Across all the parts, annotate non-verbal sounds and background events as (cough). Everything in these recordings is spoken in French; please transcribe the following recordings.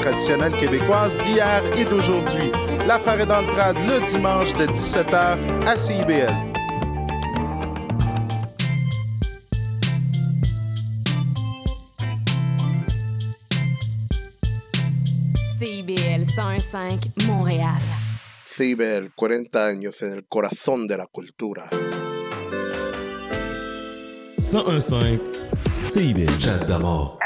traditionnelle québécoise d'hier et d'aujourd'hui. L'affaire est dans le trad le dimanche de 17h à CIBL. CIBL 105 Montréal. CIBL, 40 años en el corazón de la cultura. 1015 CIBL. Chat d'amour.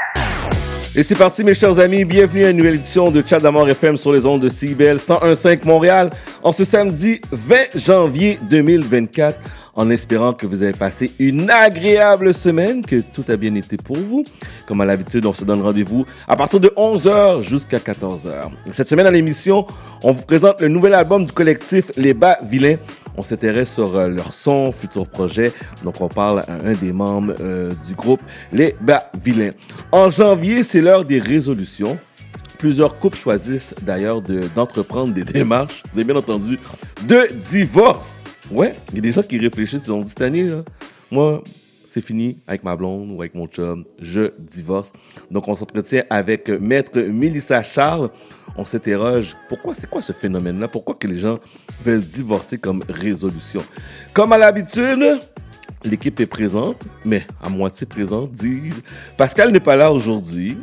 Et c'est parti, mes chers amis. Bienvenue à une nouvelle édition de Chat d'amour FM sur les ondes de CIBL 1015 Montréal en ce samedi 20 janvier 2024 en espérant que vous avez passé une agréable semaine, que tout a bien été pour vous. Comme à l'habitude, on se donne rendez-vous à partir de 11h jusqu'à 14h. Cette semaine à l'émission, on vous présente le nouvel album du collectif Les Bas Vilains. On s'intéresse sur euh, leur son, futur projet. Donc, on parle à un des membres euh, du groupe Les Bas Vilains. En janvier, c'est l'heure des résolutions. Plusieurs couples choisissent d'ailleurs de- d'entreprendre des démarches, avez bien entendu, de divorce. Ouais, il y a des gens qui réfléchissent, ils ont dit cette année, là, moi, c'est fini avec ma blonde ou avec mon chum, je divorce. Donc, on s'entretient avec euh, Maître Mélissa Charles. On s'interroge, pourquoi, c'est quoi ce phénomène-là? Pourquoi que les gens veulent divorcer comme résolution? Comme à l'habitude, l'équipe est présente, mais à moitié présente, dis-je. Pascal n'est pas là aujourd'hui.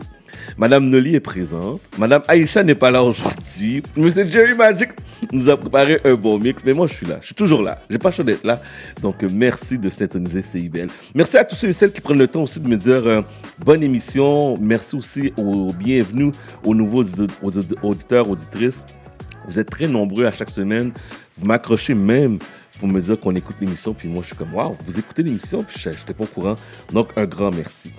Madame Noli est présente. Madame Aïcha n'est pas là aujourd'hui. Monsieur Jerry Magic nous a préparé un bon mix. Mais moi, je suis là. Je suis toujours là. J'ai pas choix d'être là. Donc, merci de s'intoniser CIBL. Merci à tous ceux et celles qui prennent le temps aussi de me dire euh, bonne émission. Merci aussi aux bienvenus, aux nouveaux audi- aux audi- auditeurs, auditrices. Vous êtes très nombreux à chaque semaine. Vous m'accrochez même pour me dire qu'on écoute l'émission. Puis moi, je suis comme, waouh, vous écoutez l'émission. Puis je n'étais pas au courant. Donc, un grand merci.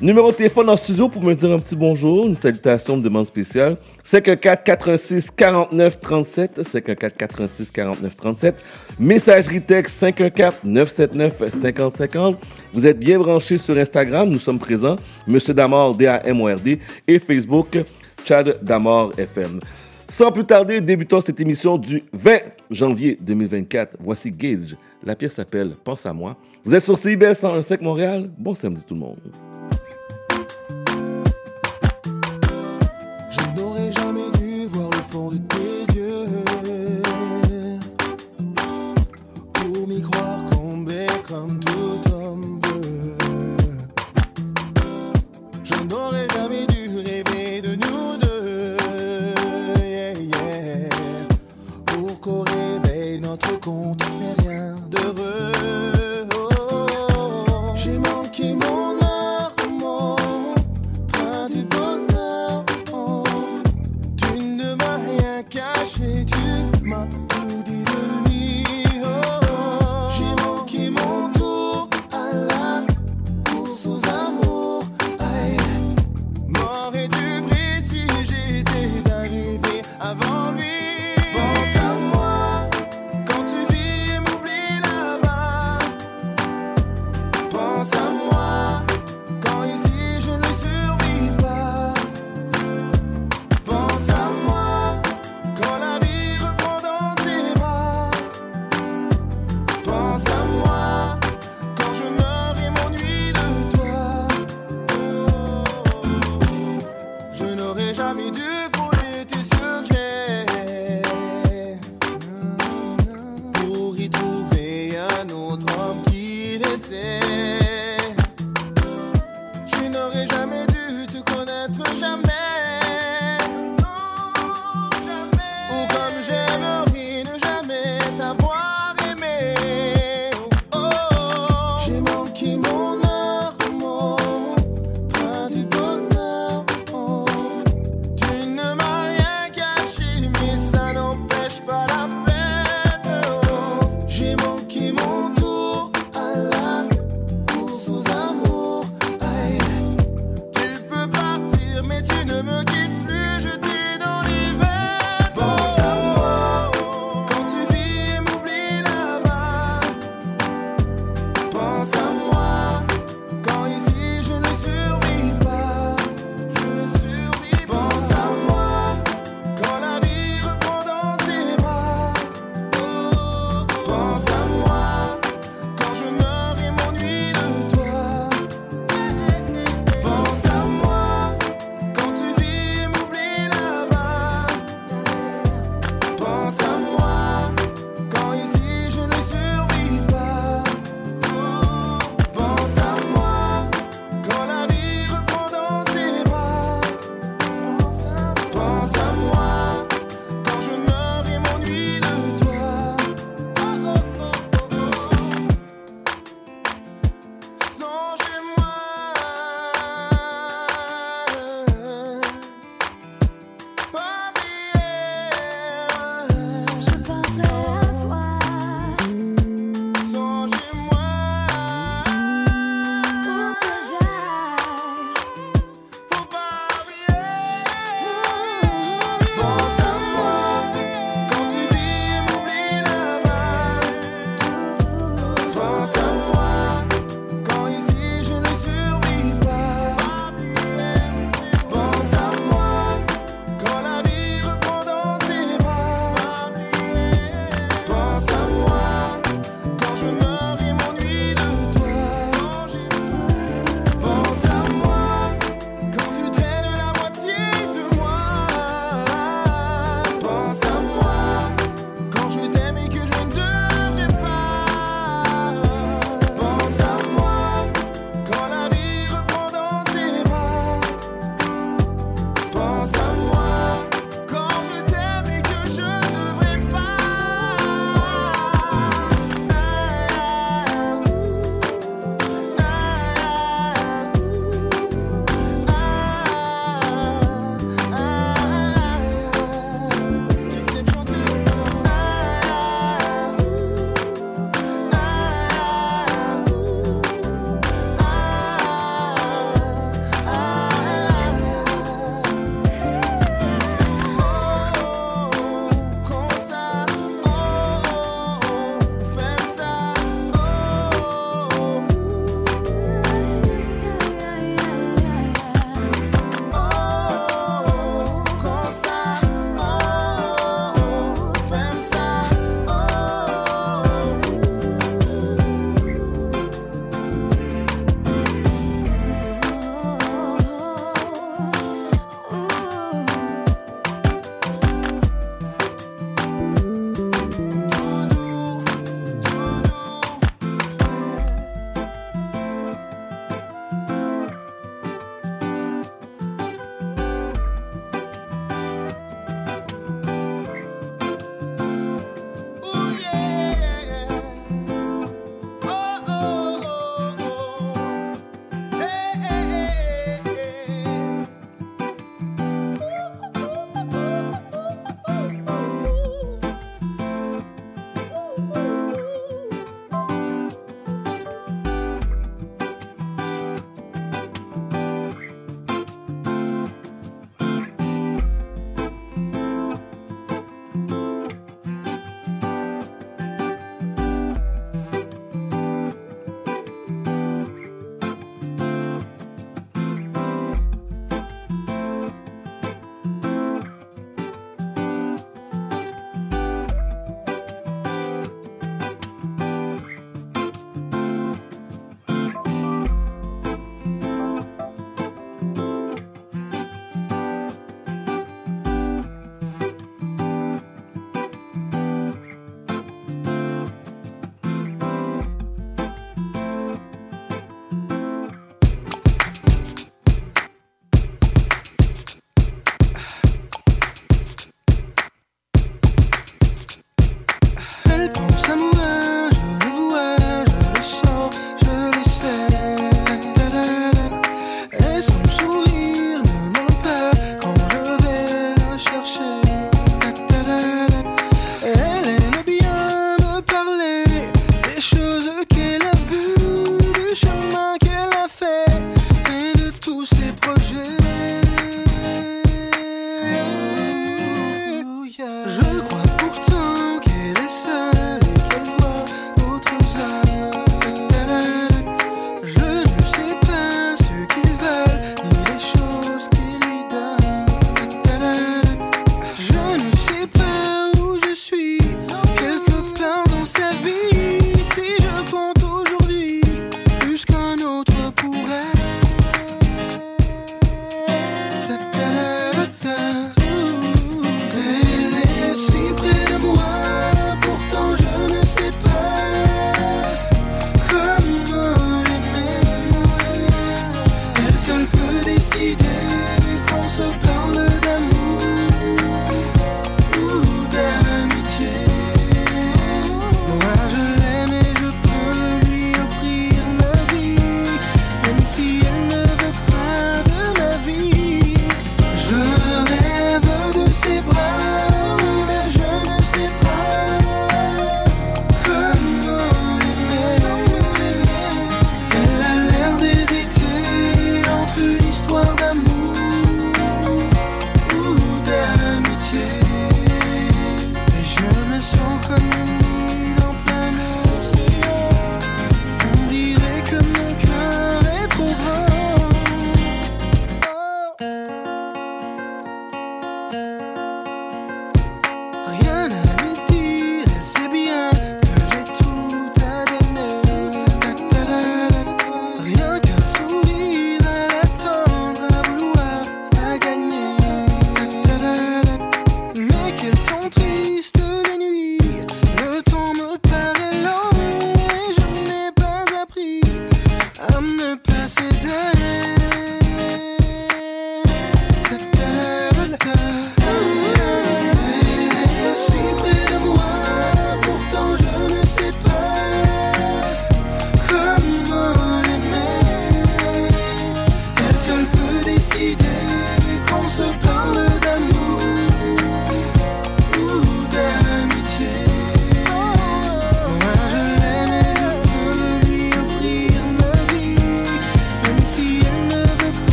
Numéro de téléphone en studio pour me dire un petit bonjour, une salutation de demande spéciale. 514 86 49 37. 514 86 49 37. Messagerie texte 514 979 50 50. Vous êtes bien branchés sur Instagram. Nous sommes présents. Monsieur Damord, D-A-M-O-R-D. Et Facebook, Chad Damord FM. Sans plus tarder, débutons cette émission du 20 janvier 2024. Voici Gage. La pièce s'appelle Pense à moi. Vous êtes sur CIBL 101.5 Montréal. Bon samedi tout le monde. Je n'aurais jamais dû voir le fond de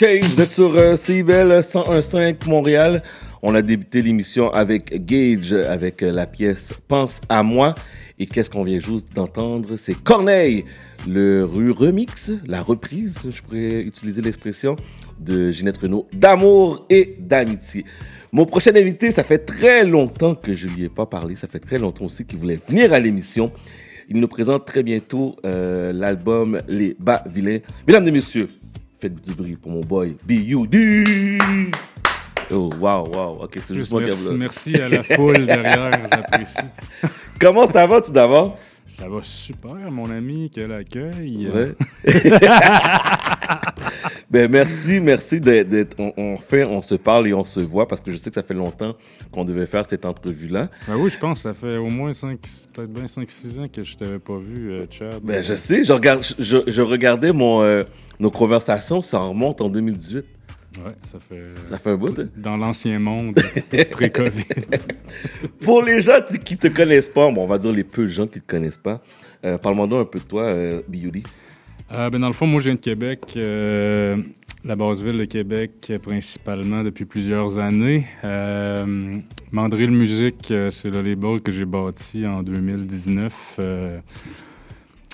OK, vous êtes sur euh, CIBEL 101.5 Montréal. On a débuté l'émission avec Gage, avec euh, la pièce Pense à moi. Et qu'est-ce qu'on vient juste d'entendre? C'est Corneille, le rue remix, la reprise, je pourrais utiliser l'expression, de Ginette Renault, d'amour et d'amitié. Mon prochain invité, ça fait très longtemps que je lui ai pas parlé. Ça fait très longtemps aussi qu'il voulait venir à l'émission. Il nous présente très bientôt euh, l'album Les Bas Vilains. Mesdames et messieurs, faites du bruit pour mon boy B.U.D. Oh, wow, wow. Ok, c'est juste moi qui merci, à la foule derrière, j'apprécie. (laughs) Comment ça va tout d'abord? Ça va super, mon ami, quel accueil. Ouais. (laughs) ben merci, merci d'être. on, on fait, on se parle et on se voit parce que je sais que ça fait longtemps qu'on devait faire cette entrevue-là. Ben oui, je pense que ça fait au moins 5, peut-être bien 5-6 ans que je t'avais pas vu, euh, Chad. Ben je sais, je, regarde, je, je regardais mon, euh, nos conversations, ça remonte en 2018. Ouais, ça fait. Ça fait un bout. hein? Dans l'ancien monde, (laughs) pré-Covid. (laughs) Pour les gens qui te connaissent pas, bon, on va dire les peu de gens qui te connaissent pas, euh, parle-moi donc un peu de toi, euh. Euh, ben dans le fond, moi, je viens de Québec, euh, la base ville de Québec, principalement depuis plusieurs années. Euh, Mandrill Musique, c'est le label que j'ai bâti en 2019.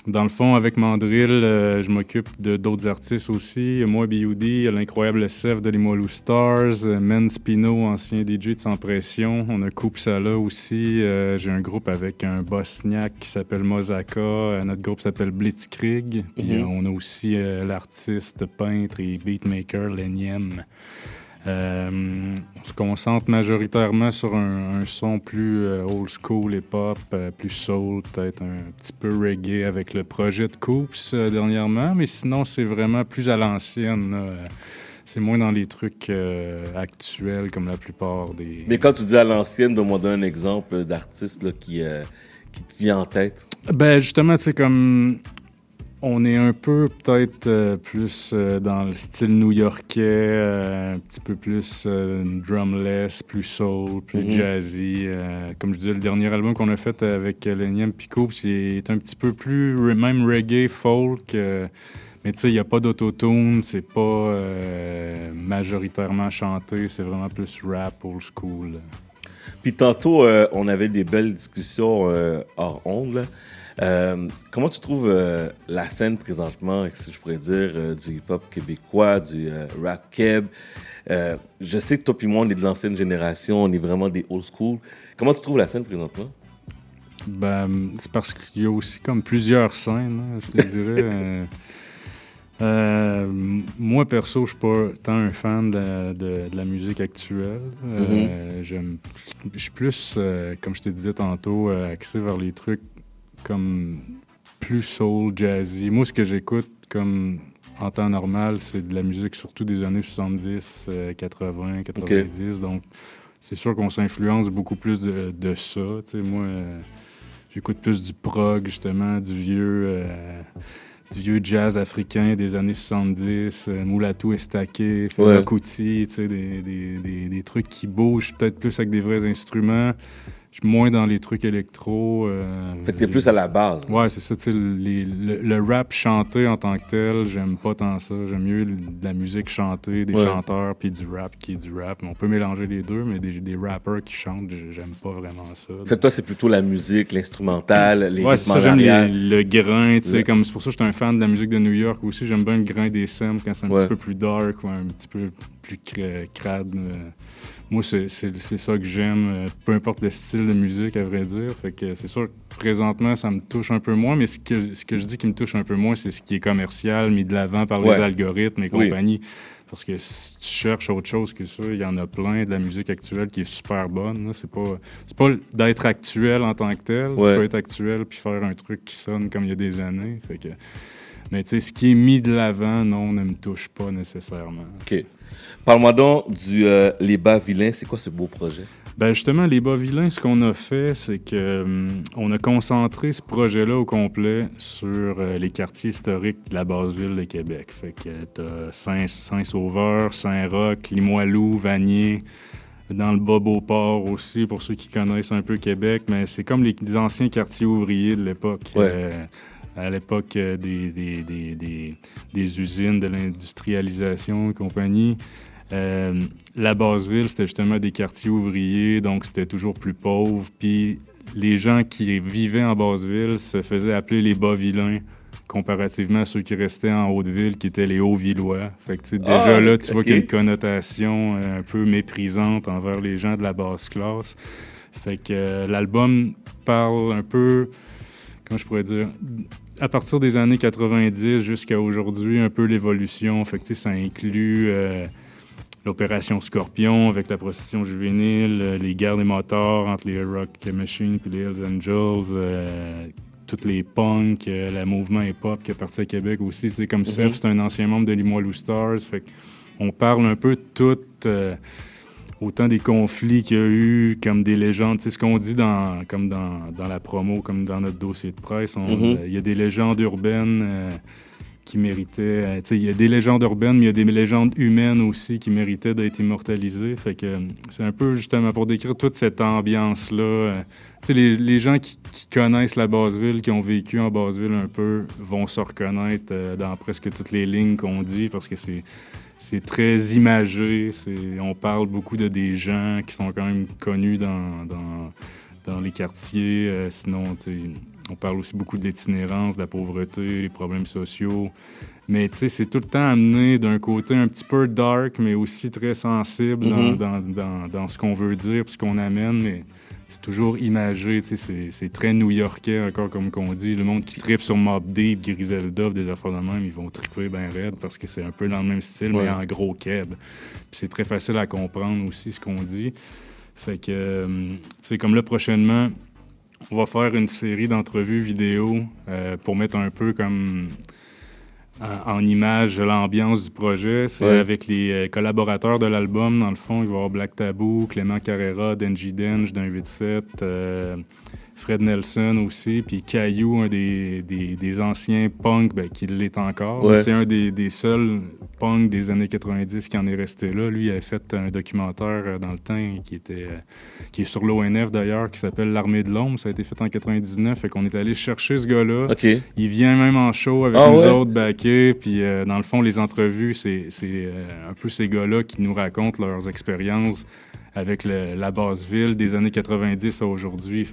Dans le fond, avec Mandrill, euh, je m'occupe de d'autres artistes aussi. Moi, B.U.D., l'incroyable Sef de Limoilou Stars, euh, Men Spino, ancien DJ de Sans Pression. On a Coupe Sala aussi. Euh, J'ai un groupe avec un bosniaque qui s'appelle Mozaka. Notre groupe s'appelle Blitzkrieg. Puis Mhm. on a aussi l'artiste, peintre et beatmaker Leniem. Euh, on se concentre majoritairement sur un, un son plus euh, old school hip-hop, euh, plus soul, peut-être un petit peu reggae avec le projet de Coops dernièrement, mais sinon c'est vraiment plus à l'ancienne. C'est moins dans les trucs euh, actuels comme la plupart des... Mais quand tu dis à l'ancienne, donne-moi un exemple d'artiste qui, euh, qui te vient en tête. Ben justement, sais, comme on est un peu peut-être euh, plus euh, dans le style new-yorkais, euh, un petit peu plus drumless, plus soul, plus Mhm. jazzy. comme je disais, le dernier album qu'on a fait avec Leniem Pico, c'est un petit peu plus re- même reggae, folk. mais tu sais, il n'y a pas d'autotune, c'est pas majoritairement chanté, c'est vraiment plus rap, old school. Puis tantôt, on avait des belles discussions hors ondes. Euh, comment tu trouves euh, la scène présentement, si je pourrais dire, euh, du hip-hop québécois, du rap keb? Je sais que toi et moi, on est de l'ancienne génération, on est vraiment des old school. Comment tu trouves la scène présentement? Ben, c'est parce qu'il y a aussi comme plusieurs scènes, hein, je te (laughs) dirais. Euh, moi, perso, je suis pas tant un fan de, de- de la musique actuelle. Euh, j'aime- Je suis plus, euh, comme je te disais tantôt, axé vers les trucs comme plus soul, jazzy. Moi, ce que j'écoute comme en temps normal, c'est de la musique surtout des années 70, euh, 80, 90. Donc, c'est sûr qu'on s'influence beaucoup plus de, de ça. Moi, euh, j'écoute plus du prog, justement, du vieux, euh, du vieux jazz africain des années 70, euh, Moulatou Estaqué, Fela Ouais. Des, des, des, des trucs qui bougent peut-être plus avec des vrais instruments. Je suis moins dans les trucs électro. euh, Fait que t'es plus à la base. Ouais, c'est ça. les- le, le rap chanté en tant que tel, j'aime pas tant ça. J'aime mieux de la musique chantée, des Ouais. chanteurs, puis du rap qui est du rap. On peut mélanger les deux, mais des, des rappers qui chantent, j'aime pas vraiment ça. Fait que toi, c'est plutôt la musique, l'instrumental, les Ouais, c'est ça, j'aime le grain, tu sais, comme c'est pour ça que je suis un fan de la musique de New York aussi. J'aime bien le grain des scènes quand c'est un Ouais. petit peu plus dark ou un petit peu plus cra- crade. euh. Moi, c'est ça que j'aime, euh, peu importe le style de musique, à vrai dire. Fait que c'est sûr que présentement, ça me touche un peu moins, mais ce que, ce que je dis qui me touche un peu moins, c'est ce qui est commercial, mis de l'avant par les algorithmes et Oui. compagnie. Parce que si tu cherches autre chose que ça, il y en a plein de la musique actuelle qui est super bonne. C'est pas, pas d'être actuel en tant que tel. Ouais. Tu peux être actuel puis faire un truc qui sonne comme il y a des années. Fait que, Mais tu sais, ce qui est mis de l'avant, non, ne me touche pas nécessairement. OK. Parle-moi donc du euh, Les Bas Vilains. C'est quoi ce beau projet? Ben justement, les bas vilains, ce qu'on a fait, c'est que hum, on a concentré ce projet-là au complet sur euh, les quartiers historiques de la base ville de Québec. Fait que t'as Saint- Saint-Sauveur, Saint-Roch, Limoilou, Vanier, dans le Bas-Beauport aussi, pour ceux qui connaissent un peu Québec. Mais c'est comme les, les anciens quartiers ouvriers de l'époque. Ouais. Euh, à l'époque euh, des, des, des, des, des usines, de l'industrialisation et compagnie. Euh, la Basse-Ville, c'était justement des quartiers ouvriers, donc c'était toujours plus pauvre. Puis les gens qui vivaient en Basse-Ville se faisaient appeler les Bas-Vilains, comparativement à ceux qui restaient en Haute-Ville, qui étaient les Hauts-Villois. Fait que, tu sais, déjà Ah, là, tu vois qu'il y a une connotation euh, un peu méprisante envers les gens de la basse classe. Fait que euh, l'album parle un peu, comment je pourrais dire, à partir des années 90 jusqu'à aujourd'hui, un peu l'évolution. Fait que, tu sais, ça inclut euh, l'opération Scorpion avec la prostitution juvénile, euh, les guerres des motards entre les Rock Machine puis les Hells Angels, euh, toutes les punks, euh, le mouvement hip-hop qui est parti à Québec aussi. C'est comme Seth, c'est un ancien membre de Limoilou Stars. Fait on parle un peu de tout, euh, autant des conflits qu'il y a eu, comme des légendes. Sais, ce qu'on dit dans, comme dans, dans la promo, comme dans notre dossier de presse, Mhm. il y a des légendes urbaines qui euh, il y a des légendes urbaines, mais il y a des légendes humaines aussi qui méritaient d'être immortalisées. Fait que euh, c'est un peu justement pour décrire toute cette ambiance-là. euh, les, les gens qui, connaissent la Basse-Ville, qui ont vécu en Basse-Ville un peu, vont se reconnaître dans presque toutes les lignes qu'on dit parce que c'est c'est très imagé. On parle beaucoup de des gens qui sont quand même connus dans, dans, les quartiers. euh, sinon, on parle aussi beaucoup de l'itinérance, de la pauvreté, les problèmes sociaux. Mais tu sais, c'est tout le temps amené d'un côté un petit peu dark, mais aussi très sensible dans, Mhm. dans, dans, dans ce qu'on veut dire, ce qu'on amène. Mais c'est toujours imagé, tu sais, c'est- très new-yorkais encore comme qu'on dit. Le monde qui tripe sur Mob Deep, Griselda, des affaires de même, ils vont triper bien raide parce que c'est un peu dans le même style, Ouais. mais en gros keb. Puis c'est très facile à comprendre aussi ce qu'on dit. Fait que, euh, tu sais, comme là, prochainement, on va faire une série d'entrevues vidéo euh, pour mettre un peu comme en, en image l'ambiance du projet. C'est Ouais. avec les euh, collaborateurs de l'album, dans le fond. Il va y avoir Black Taboo, Clément Carrera, Denji Dench d'un 8-7, euh, Fred Nelson aussi, puis Caillou, un des, des, des anciens punks, ben, qui l'est encore. Ouais. C'est un des, des seuls punks des années 90 qui en est resté là. Lui, il a fait un documentaire euh, dans le temps qui était euh, qui est sur l'ONF d'ailleurs, qui s'appelle L'Armée de l'Ombre. Ça a été fait en 99. Fait qu'on est allé chercher ce gars-là. Il vient même en show avec Ah nous ouais? autres backés. Puis euh, dans le fond, les entrevues, c'est c'est, euh, un peu ces gars-là qui nous racontent leurs expériences avec le- la base ville des années 90 à aujourd'hui.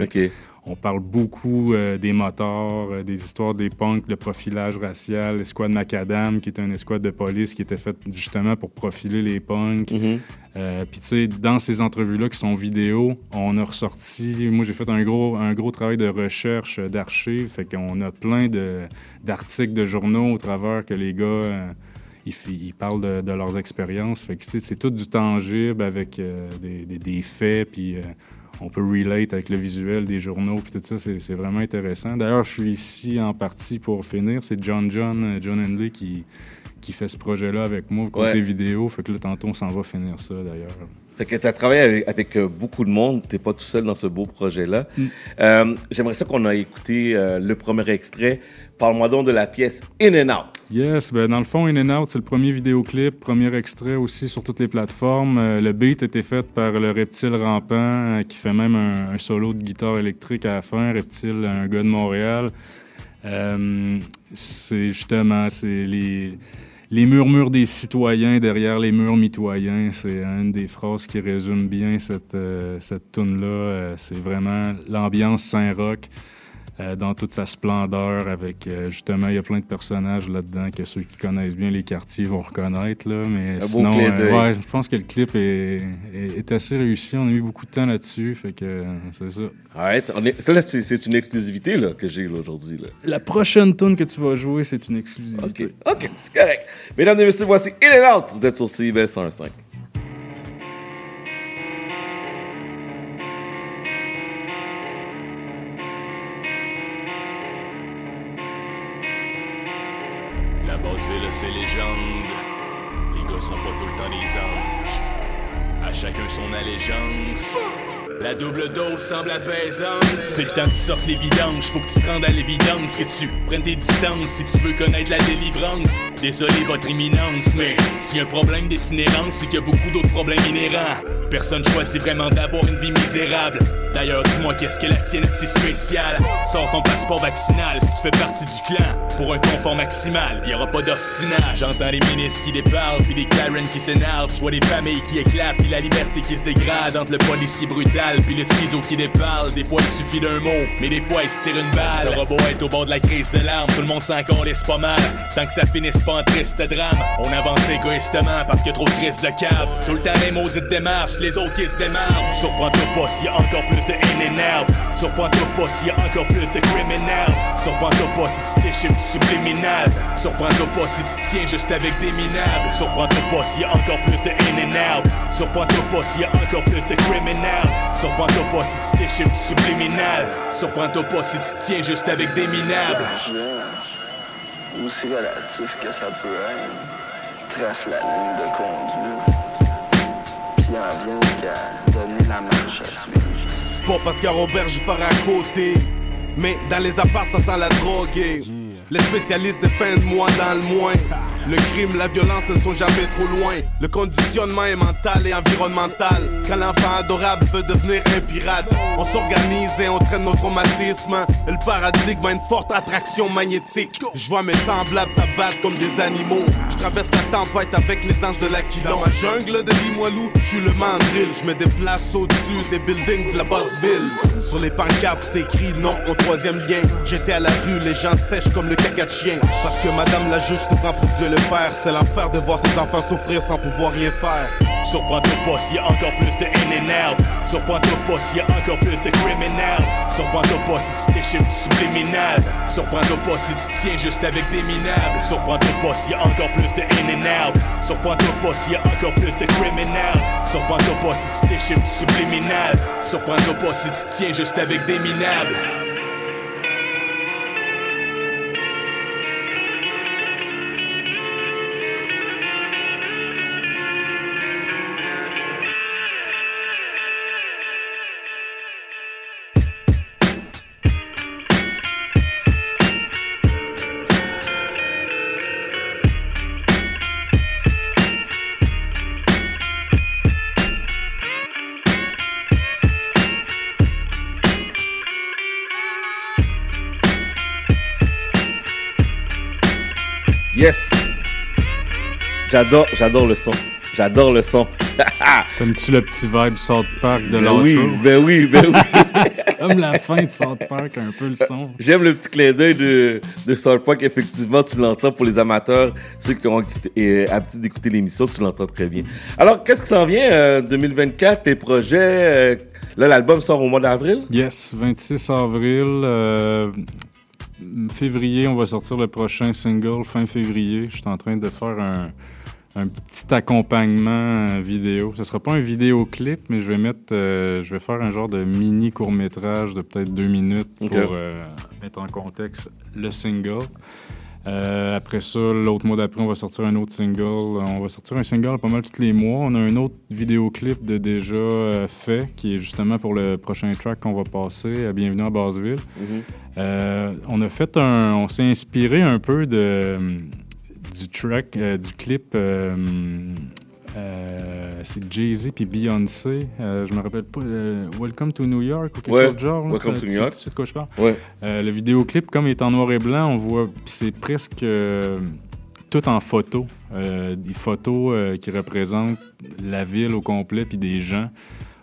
On parle beaucoup euh, des motards, euh, des histoires des punks, le profilage racial, l'escouade Macadam, qui est une escouade de police qui était faite justement pour profiler les punks. Mhm. Euh, Puis tu sais, dans ces entrevues-là qui sont vidéo, on a ressorti. Moi, j'ai fait un gros, un gros travail de recherche, euh, d'archives. Fait qu'on a plein de- d'articles de, journaux au travers que les gars. Ils, parlent de, de leurs expériences. Fait que c'est tout du tangible avec euh, des, des- des faits. Puis euh, on peut relate avec le visuel des journaux. Puis tout ça, c'est vraiment intéressant. D'ailleurs, je suis ici en partie pour finir. C'est John John, euh, John Henley qui, qui fait ce projet-là avec moi, côté Ouais. vidéo. Fait que là, tantôt, on s'en va finir ça, d'ailleurs. Tu as travaillé avec, avec, euh, beaucoup de monde. Tu pas tout seul dans ce beau projet-là. Euh, J'aimerais ça qu'on a écouté euh, le premier extrait. Parle-moi donc de la pièce In and Out. Yes, ben dans le fond, In and Out, c'est le premier vidéoclip, premier extrait aussi sur toutes les plateformes. Euh, le beat était fait par le Reptile Rampant, qui fait même un, un solo de guitare électrique à la fin. Reptile, un gars de Montréal. C'est justement, c'est les, les murmures des citoyens derrière les murs mitoyens. C'est une des phrases qui résume bien cette, euh, cette tune-là. Euh, c'est vraiment l'ambiance Saint-Roch euh, dans toute sa splendeur. Avec euh, justement, il y a plein de personnages là-dedans que ceux qui connaissent bien les quartiers vont reconnaître. Là, mais beau sinon, d'œil. ouais, je pense que le clip est, est, est assez réussi. On a mis beaucoup de temps là-dessus. Fait que euh, c'est ça. On est- ça, là, c'est une exclusivité là, que j'ai aujourd'hui. La prochaine tune que tu vas jouer, c'est une exclusivité. OK, c'est correct. Mesdames et messieurs, voici In and Out. Vous êtes sur CIBL 105. Semble. C'est le temps que tu sortes les vidanges. Faut que tu te rendes à l'évidence. Que tu prennes des distances si tu veux connaître la délivrance. Désolé votre imminence, mais s'il y a un problème d'itinérance, c'est qu'il y a beaucoup d'autres problèmes inhérents. Personne choisit vraiment d'avoir une vie misérable. D'ailleurs, dis-moi qu'est-ce que la tienne est si spéciale? Sors ton passeport vaccinal si tu fais partie du clan. Pour un confort maximal, y aura pas d'ostinage. J'entends les ministres qui déparlent, puis des Karen qui s'énervent. Je vois des familles qui éclatent, puis la liberté qui se dégrade entre le policier brutal, puis le schizo qui déparle. Des fois, il suffit d'un mot, mais des fois, il se tire une balle. Le robot est au bord de la crise de larmes, tout le monde s'en laisse pas mal. Tant que ça finisse pas en triste drame, on avance égoïstement parce que trop de crise de cave. Tout le temps, les maudites démarches, les autres qui se démarrent. Surprends-toi pas s'il y a encore plus de in and out. Surprends-toi pas s'il y a encore plus de criminals. Surprends-toi pas si tu déchiffres du subliminal. Surprends-toi pas si tu tiens juste avec des minables. Surprends-toi pas s'il y a encore plus de in and out. Surprends-toi pas s'il y a encore plus de criminals. Surprends-toi pas si tu déchiffres du subliminal. Surprends-toi pas si tu tiens juste avec des minables. que ça peut être, trace de conduite, pas parce qu'à Robert j'y ferai à côté. Mais dans les apparts, ça sent la drogue. Les spécialistes défendent moi dans le moins. Le crime, la violence ne sont jamais trop loin. Le conditionnement est mental et environnemental. Quand l'enfant adorable veut devenir un pirate, on s'organise et on traîne nos traumatismes. Le paradigme a une forte attraction magnétique. Je vois mes semblables s'abattre comme des animaux. Je traverse la tempête avec les anges de l'Aquilon. Dans ma jungle de Limoilou, je suis le mandrill. Je me déplace au-dessus des buildings de la Bossville. Sur les pancartes, c'est écrit non au troisième lien. J'étais à la rue, les gens sèchent comme le caca de chien. Parce que madame la juge se prend pour Dieu le Père. C'est l'enfer de voir ses enfants souffrir sans pouvoir rien faire. Surprends-toi pas s'il y a encore plus de out. Surprends-toi pas s'il y a encore plus de criminals. Surprends-toi pas si tu déchiffres du subliminal. Surprends-toi pas si tu tiens juste avec des minables. Surprends-toi pas s'il y a encore plus de out. Surprends-toi pas s'il y a encore plus de criminals. Surprends-toi pas si tu déchiffres du subliminal. Surprends-toi pas si tu tiens juste avec des minables. J'adore, j'adore le son. J'adore le son. (laughs) T'aimes-tu le petit vibe South Park de Ben l'autre oui, ben oui, ben oui. (laughs) Comme la fin de South Park, un peu le son. (laughs) J'aime le petit clin d'œil de, de South Park. Effectivement, tu l'entends pour les amateurs, ceux qui ont l'habitude d'écouter l'émission, tu l'entends très bien. Alors, qu'est-ce qui s'en vient euh, 2024, tes projets? euh, là, l'album sort au mois d'avril? Yes, 26 avril. euh, février, on va sortir le prochain single fin février. Je suis en train de faire un, un petit accompagnement euh, vidéo. Ce sera pas un vidéoclip, mais je vais mettre, euh, je vais faire un genre de mini court métrage de peut-être deux minutes pour euh, mettre en contexte le single. Euh, après ça, l'autre mois d'après, on va sortir un autre single. On va sortir un single pas mal tous les mois. On a un autre vidéoclip de déjà euh, fait, qui est justement pour le prochain track qu'on va passer, à Bienvenue à Basseville. Euh, on a fait un... On s'est inspiré un peu de, du track, euh, du clip... euh, euh, c'est Jay-Z puis Beyoncé. Euh, je me rappelle pas. euh, Welcome to New York ou quelque Ouais, chose de genre. là. Welcome to New York. de quoi je parle? Ouais. Le vidéoclip, comme il est en noir et blanc, on voit, c'est presque tout en photo. Des photos qui représentent la ville au complet, puis des gens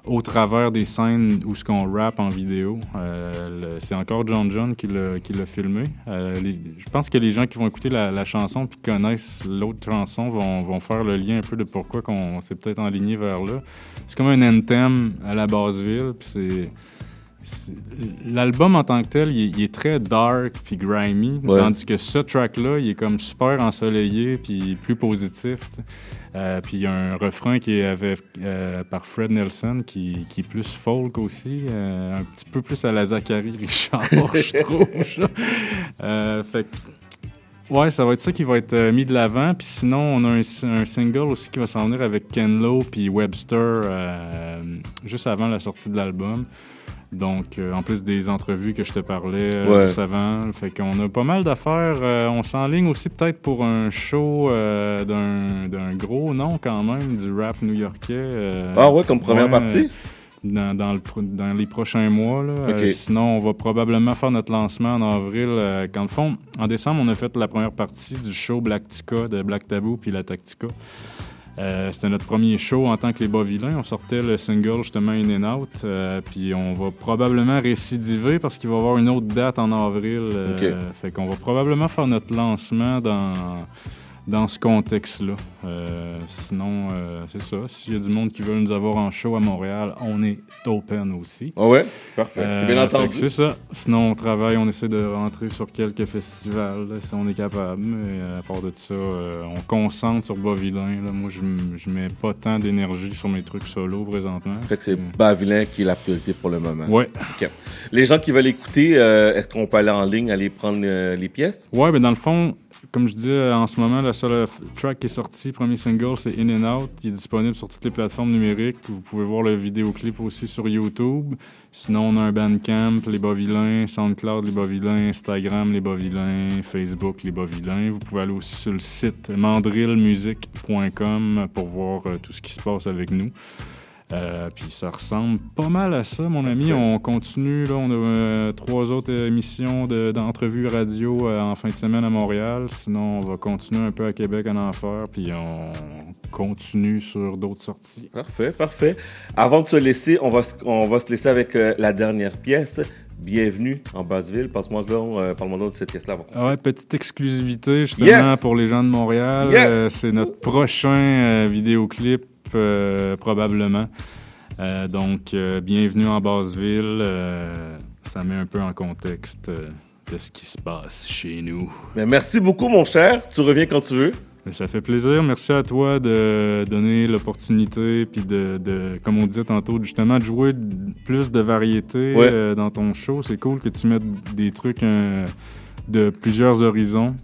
au travers des scènes où ce qu'on rappe en vidéo. Euh, c'est encore John John qui l'a, filmé. Euh, je pense que les gens qui vont écouter la, la chanson puis connaissent l'autre chanson vont, vont faire le lien un peu de pourquoi qu'on s'est peut-être enligné vers là. C'est comme un anthem à la Basseville, puis c'est... L'album en tant que tel, il est, il est très dark puis grimy, Ouais. tandis que ce track-là, il est comme super ensoleillé puis plus positif. Euh, puis il y a un refrain qui est avec, euh, par Fred Nelson qui, qui est plus folk aussi, euh, un petit peu plus à la Zachary Richard, (laughs) je trouve. fait que Ouais, ça va être ça qui va être euh, mis de l'avant. Puis sinon, on a un, si- un single aussi qui va s'en venir avec Ken Lo puis Webster euh, juste avant la sortie de l'album. Donc, euh, en plus des entrevues que je te parlais euh, Ouais. juste avant. Fait qu'on a pas mal d'affaires. Euh, on s'enligne aussi peut-être pour un show d'un d'un gros nom quand même, du rap new-yorkais. Ah ouais, comme première ouais, partie? dans, dans, le pro- dans les prochains mois. Là. Sinon, on va probablement faire notre lancement en avril. quand le fond, en décembre, on a fait la première partie du show Black Tika de Black Taboo puis la Tactica. Euh, C'était notre premier show en tant que les bas vilains. On sortait le single justement In and Out. euh, puis on va probablement récidiver parce qu'il va y avoir une autre date en avril. euh. Fait qu'on va probablement faire notre lancement dans, dans ce contexte-là. Euh, sinon, euh, c'est ça. S'il y a du monde qui veut nous avoir en show à Montréal, on est open aussi. Ah ouais? Parfait. C'est bien Euh, entendu. C'est ça. Sinon, on travaille, on essaie de rentrer sur quelques festivals, là, si on est capable. Mais à part de ça, on concentre sur Bas-Vilain. là. Moi, je je mets pas tant d'énergie sur mes trucs solo présentement. Fait que c'est Bavilain qui est la priorité pour le moment. Ouais. Ok. Les gens qui veulent écouter, est-ce qu'on peut aller en ligne, aller prendre les pièces? Ouais, mais dans le fond, comme je dis, euh, en ce moment, la seule f- track qui est sortie, premier single, c'est In and Out. Il est disponible sur toutes les plateformes numériques. Vous pouvez voir le vidéoclip aussi sur YouTube. Sinon, on a un Bandcamp, Les Bas-Vilains, SoundCloud, Les Bas-Vilains, Instagram, Les Bas-Vilains, Facebook, Les Bas-Vilains. Vous pouvez aller aussi sur le site mandrillmusic.com pour voir euh, tout ce qui se passe avec nous. Euh, puis ça ressemble pas mal à ça, mon ami. On continue, là, on a euh, trois autres émissions de- d'entrevues radio euh, en fin de semaine à Montréal. Sinon, on va continuer un peu à Québec en enfer, puis on continue sur d'autres sorties. Parfait, parfait. Avant de se laisser, on va, se- on va se laisser avec euh, la dernière pièce. Bienvenue en Basseville. Passe-moi donc, euh, parle-moi donc de cette pièce-là. Ah ouais, petite exclusivité justement Yes! pour les gens de Montréal. Yes! Euh, c'est notre prochain euh, vidéoclip euh, probablement. Euh, donc, euh, bienvenue en Basseville. Euh, ça met un peu en contexte euh, de ce qui se passe chez nous. Mais merci beaucoup, mon cher. Tu reviens quand tu veux. Mais ça fait plaisir. Merci à toi de donner l'opportunité, puis de, de- comme on disait tantôt, justement, de jouer plus de variété Ouais. euh, dans ton show. C'est cool que tu mettes des trucs euh, de plusieurs horizons.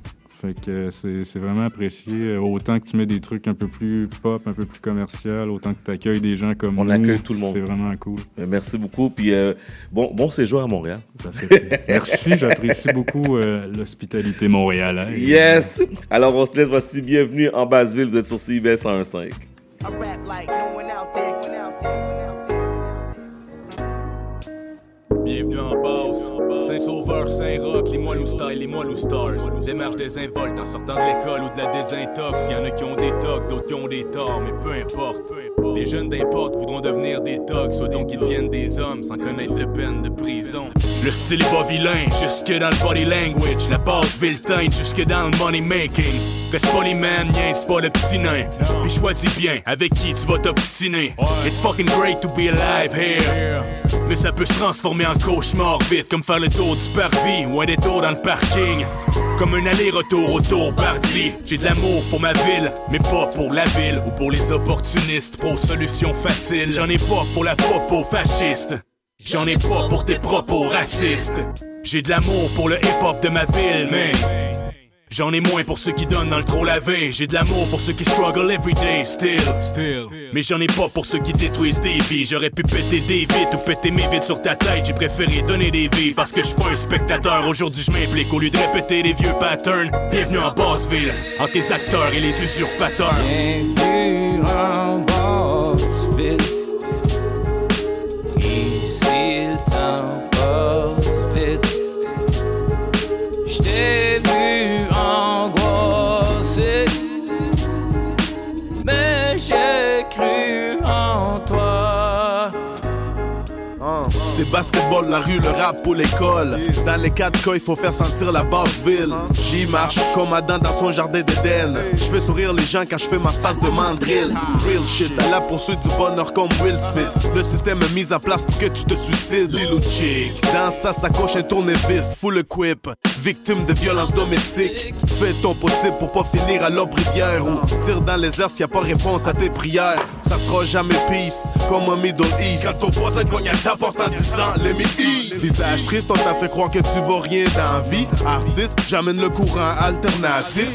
Fait que c'est c'est vraiment apprécié. Euh, Autant que tu mets des trucs un peu plus pop, un peu plus commercial, autant que tu accueilles des gens comme On nous. accueille tout le monde. C'est vraiment cool. Euh, Merci beaucoup. Puis euh, bon, bon séjour à Montréal. Ça fait plaisir. Merci, j'apprécie beaucoup euh, l'hospitalité montréalaise. Yes! Alors, on se laisse. Voici Bienvenue en Basseville. Vous êtes sur CIBS 101.5. I rap like no one out there. One out there. One out there. Bienvenue en basse. Saint-Sauveur, Saint-Roch, les moelleux style, les moelleux stars. Démarche désinvolte en sortant de l'école ou de la désintox. Y'en a qui ont des tocs, d'autres qui ont des torts, mais peu importe. Les jeunes d'importe voudront devenir des tocs, soit donc qu'ils deviennent des hommes sans connaître de peine de prison. Le style est pas vilain, jusque dans le body language. La base ville teinte, jusque dans le money making. Reste pas les man, niaise pas le petit nain. Puis choisis bien avec qui tu vas t'obstiner. It's fucking great to be alive here. Mais ça peut se transformer en cauchemar vite, comme faire le tour du parvis ou un détour dans le parking. Comme un aller-retour au tour parti. J'ai de l'amour pour ma ville, mais pas pour la ville ou pour les opportunistes, pour solutions faciles. J'en ai pas pour la popo fasciste. J'en ai pas pour tes propos racistes. J'ai de l'amour pour le hip-hop de ma ville, mais J'en ai moins pour ceux qui donnent dans le trop lavé. J'ai de l'amour pour ceux qui struggle every day still. Mais j'en ai pas pour ceux qui détruisent des vies. J'aurais pu péter des vitres ou péter mes vides sur ta tête. J'ai préféré donner des vies parce que je suis pas un spectateur. Aujourd'hui, je m'implique au lieu de répéter les vieux patterns. Bienvenue en Basseville, entre les acteurs et les usurpateurs. Bienvenue en Basseville. Ici le temps passe vite. Basketball, la rue, le rap pour l'école. Dans les quatre cas, il faut faire sentir la basse ville. J'y marche comme Adam dans son jardin d'Éden. Je fais sourire les gens quand je fais ma face de mandrill. Real shit, à la poursuite du bonheur comme Will Smith. Le système est mis en place pour que tu te suicides. Lilo Chick, dans sa sacoche un tournevis, full equip. Victime de violences domestiques. Fais ton possible pour pas finir à l'aubrivière ou tire dans les airs s'il y a pas réponse à tes prières. Ça sera jamais peace, comme un Middle East. Quand ton voisin cognac t'apporte en disant, let me eat. Visage triste, on t'a fait croire que tu vaux rien dans la vie. Artiste, j'amène le courant alternatif.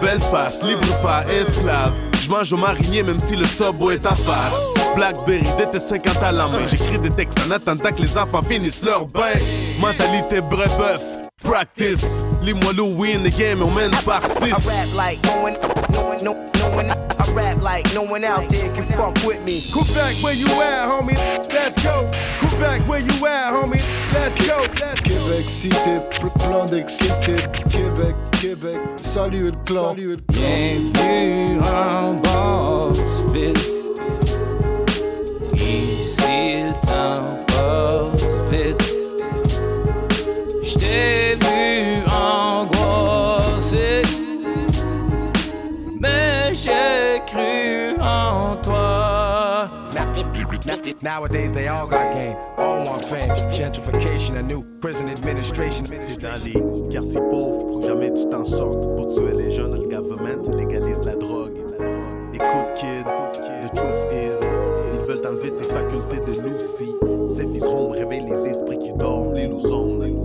Belle face, libre pas esclave. Je mange au marinier même si le subway est en face. Blackberry, dès tes 50 à la main. J'écris des textes en attendant que les enfants finissent leur bain. Mentalité brebeuf, practice. Lis-moi le win, the game, on mène par 6. I rap like no one, no one, no, no one. I rap like no one out there can fuck with me. Quebec, where you at, homie? Let's go. Quebec, where you at, homie? Let's go. Let's go. Québec cité, pl- plein d'excité. Québec, Québec, salut le clan. Salut le clan. Bienvenue en Basse-Ville. Ici le temps J't'ai vu angoissé, mais j'ai cru en toi. Nowadays they all got game, all want fame. Gentrification, a new prison administration. T'es dans les quartiers pauvres pour que jamais tu t'en sortes. Pour tuer les jeunes, le government légalise la drogue. Écoute, kid, the truth is, ils veulent enlever tes facultés de Lucy. Ces fils ronds réveillent les esprits qui dorment, l'illusion.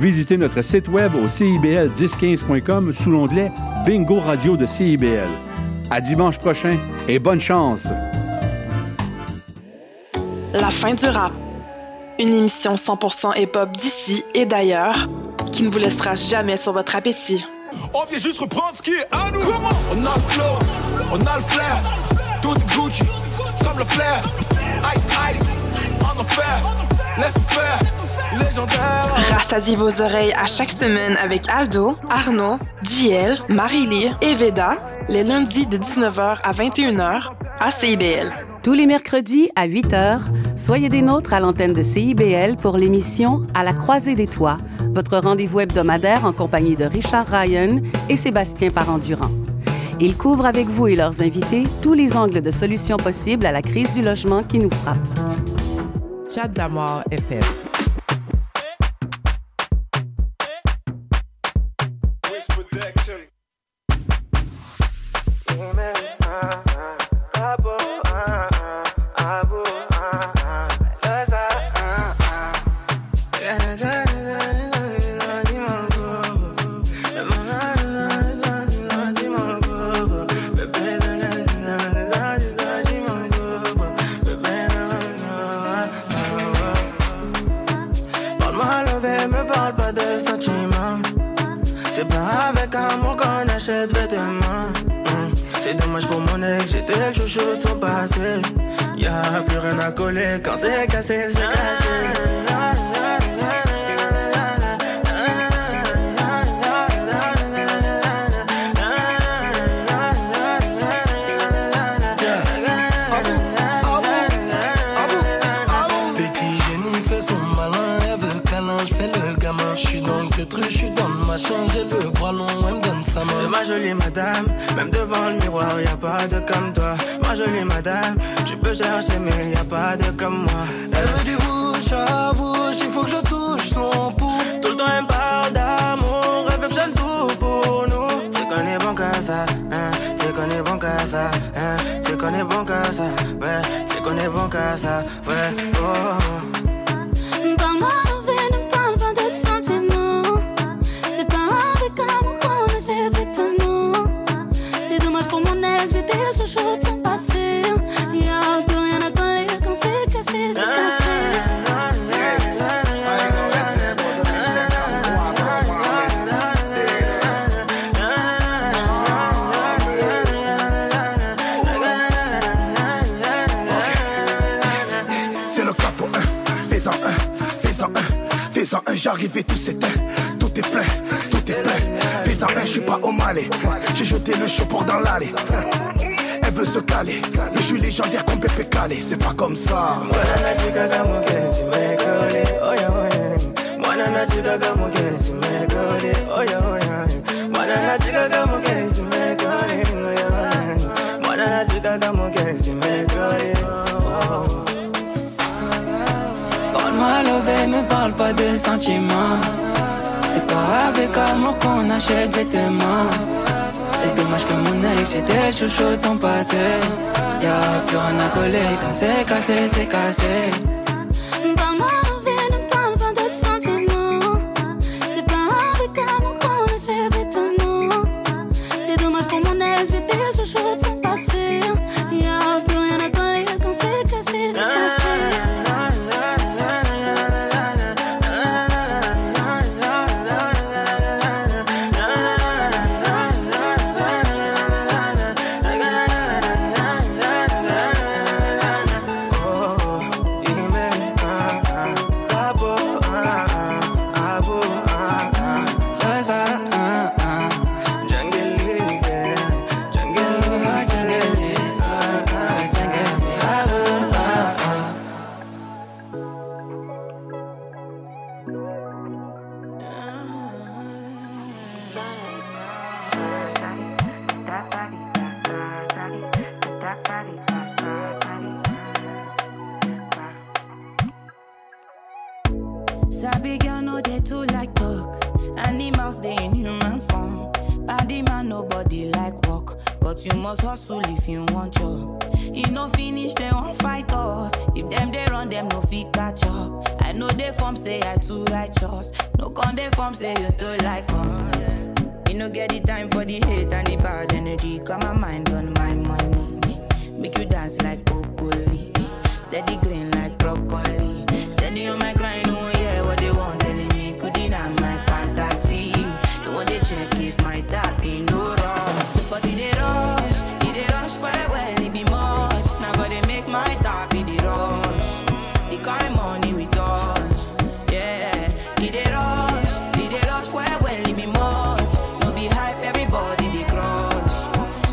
visitez notre site web au cibl1015.com sous l'onglet Bingo Radio de CIBL. À dimanche prochain et bonne chance! La fin du rap. Une émission 100% hip-hop d'ici et d'ailleurs qui ne vous laissera jamais sur votre appétit. On vient juste reprendre ce qui est à nous. On a le flow, on a le flair. Tout Gucci, comme le flair. Ice, ice, en enfer. Laisse-nous faire, légendaire. Rassasiez vos oreilles à chaque semaine avec Aldo, Arnaud, JL, Marie-Lee et Veda, les lundis de 19h à 21h à CIBL. Tous les mercredis à 8 h, soyez des nôtres à l'antenne de CIBL pour l'émission À la croisée des toits, votre rendez-vous hebdomadaire en compagnie de Richard Ryan et Sébastien Parent-Durand. Ils couvrent avec vous et leurs invités tous les angles de solutions possibles à la crise du logement qui nous frappe. Chat d'amour FM. Le truc, je suis dans le machin, j'ai le bras long, elle donne sa main. C'est ma jolie madame, même devant le miroir, y a pas de comme toi. Ma jolie madame, tu peux chercher, mais y a pas de comme moi. Elle veut du bouche à bouche, il faut que je touche son pouls. Tout le temps elle parle d'amour, elle veut que donne tout pour nous. Qu'on est bon qu'à ça, hein, qu'on est bon qu'à ça, hein, qu'on est bon qu'à ça, ouais, qu'on est bon qu'à ça, ouais, Malais, j'ai jeté le pour dans l'allée. Elle veut se caler. Mais je suis légendaire comme Pépé Calé, c'est pas comme ça. Oh. Parle-moi levé, me parle pas de sentiments. Avec amour qu'on achète vêtements. C'est dommage que mon ex, j'étais chouchou de son passé. Y'a plus rien à coller, quand c'est cassé, c'est cassé.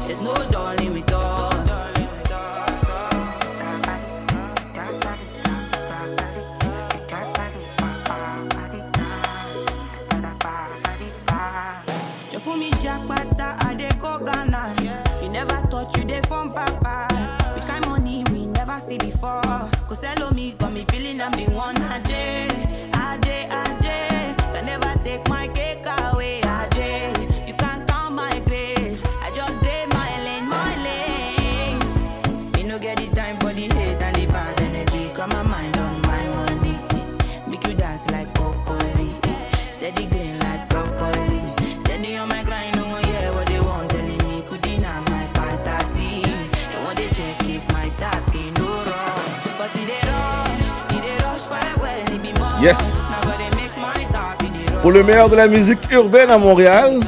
There's no Yes. Pour le meilleur de la musique urbaine à Montréal,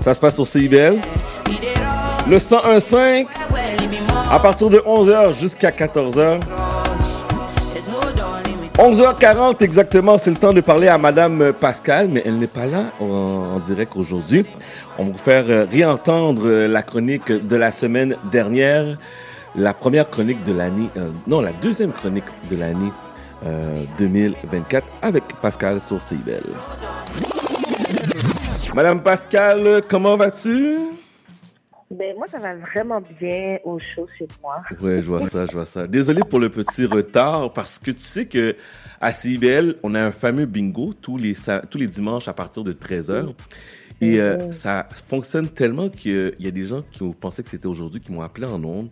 ça se passe sur CIBL. Le 101.5 à partir de 11h jusqu'à 14h. 11h40 exactement, c'est le temps de parler à Madame Pascal, mais elle n'est pas là en, direct aujourd'hui. On va vous faire réentendre la chronique de la semaine dernière, la première chronique de l'année, euh, non, la deuxième chronique de l'année euh, 2024 avec Pascal sur CIBL. Madame Pascal, comment vas-tu? Ben, moi, ça va vraiment bien au show chez moi. Ouais, je vois ça, je vois ça. Désolé pour le petit retard parce que tu sais que à CIBL, on a un fameux bingo tous les, tous les dimanches à partir de 13h. Et euh, Mhm. ça fonctionne tellement qu'il y a des gens qui ont pensé que c'était aujourd'hui qui m'ont appelé en ondes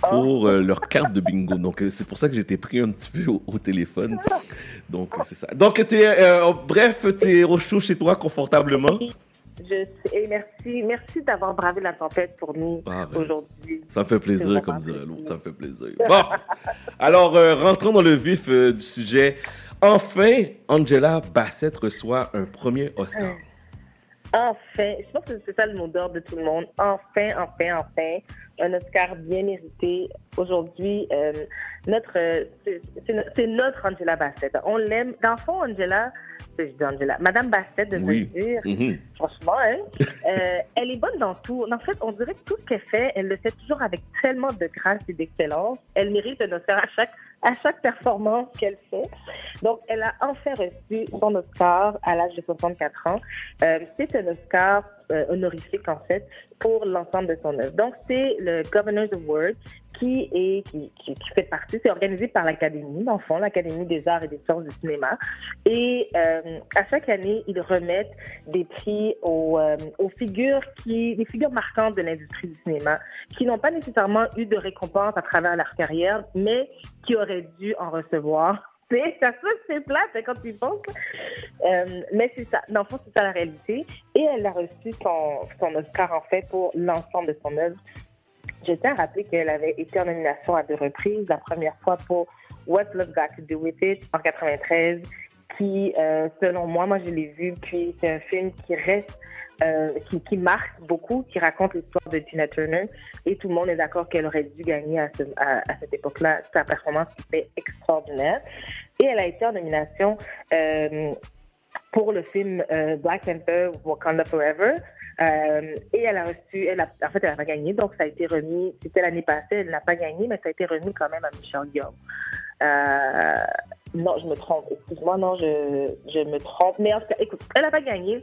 pour euh, leur carte de bingo. Donc, euh, c'est pour ça que j'étais pris un petit peu au, au téléphone. Donc, euh, c'est ça. Donc, t'es, euh, bref, tu es au chaud chez toi confortablement. Je sais, et merci, merci d'avoir bravé la tempête pour nous Ah, ben, aujourd'hui. Ça me fait plaisir, comme dirait l'autre. Ça me fait plaisir. Bon, alors, rentrons dans le vif du sujet. Enfin, Angela Bassett reçoit un premier Oscar. Enfin, je pense que c'est ça le mot d'ordre de tout le monde. Enfin, enfin, enfin, un Oscar bien mérité. Aujourd'hui, euh, notre, euh, c'est- c'est no- c'est notre Angela Bassett. On l'aime. Dans le fond, Angela, je dis Angela, Madame Bassett, de Oui. dire, Mhm. franchement, hein, (laughs) euh, elle est bonne dans tout. En fait, on dirait que tout ce qu'elle fait, elle le fait toujours avec tellement de grâce et d'excellence. Elle mérite un Oscar à chaque, à chaque performance qu'elle fait. Donc, elle a enfin reçu son Oscar à l'âge de 64 ans. Euh, c'est un Oscar euh, honorifique, en fait, pour l'ensemble de son œuvre. Donc, c'est le Governor's Award qui est qui, fait partie, c'est organisé par l'Académie, dans l'Académie des arts et des sciences du cinéma. Et euh, à chaque année, ils remettent des prix aux, euh, aux figures qui, des figures marquantes de l'industrie du cinéma, qui n'ont pas nécessairement eu de récompense à travers leur carrière, mais qui auraient dû en recevoir. (laughs) Ça se c'est plate hein, quand tu penses. Euh, mais c'est ça. Dans le fond, c'est ça la réalité. Et elle a reçu son Oscar, en fait, pour l'ensemble de son œuvre. Je tiens à rappeler qu'elle avait été en nomination à deux reprises. La première fois pour What's Love Got to Do With It en 93, qui, euh, selon moi, moi je l'ai vu, puis c'est un film qui reste, euh, qui, marque beaucoup, qui raconte l'histoire de Tina Turner, et tout le monde est d'accord qu'elle aurait dû gagner à, ce- à- à cette époque-là. Sa performance était extraordinaire. Et elle a été en nomination euh, pour le film Black Panther Wakanda Forever. Euh, et elle a reçu, en fait, elle n'a pas gagné, donc ça a été remis, c'était l'année passée, elle n'a pas gagné, mais ça a été remis quand même à Michelle Yeoh. Euh, non, je me trompe, excuse-moi, non, je, me trompe. Mais en tout cas, écoute, elle n'a pas gagné.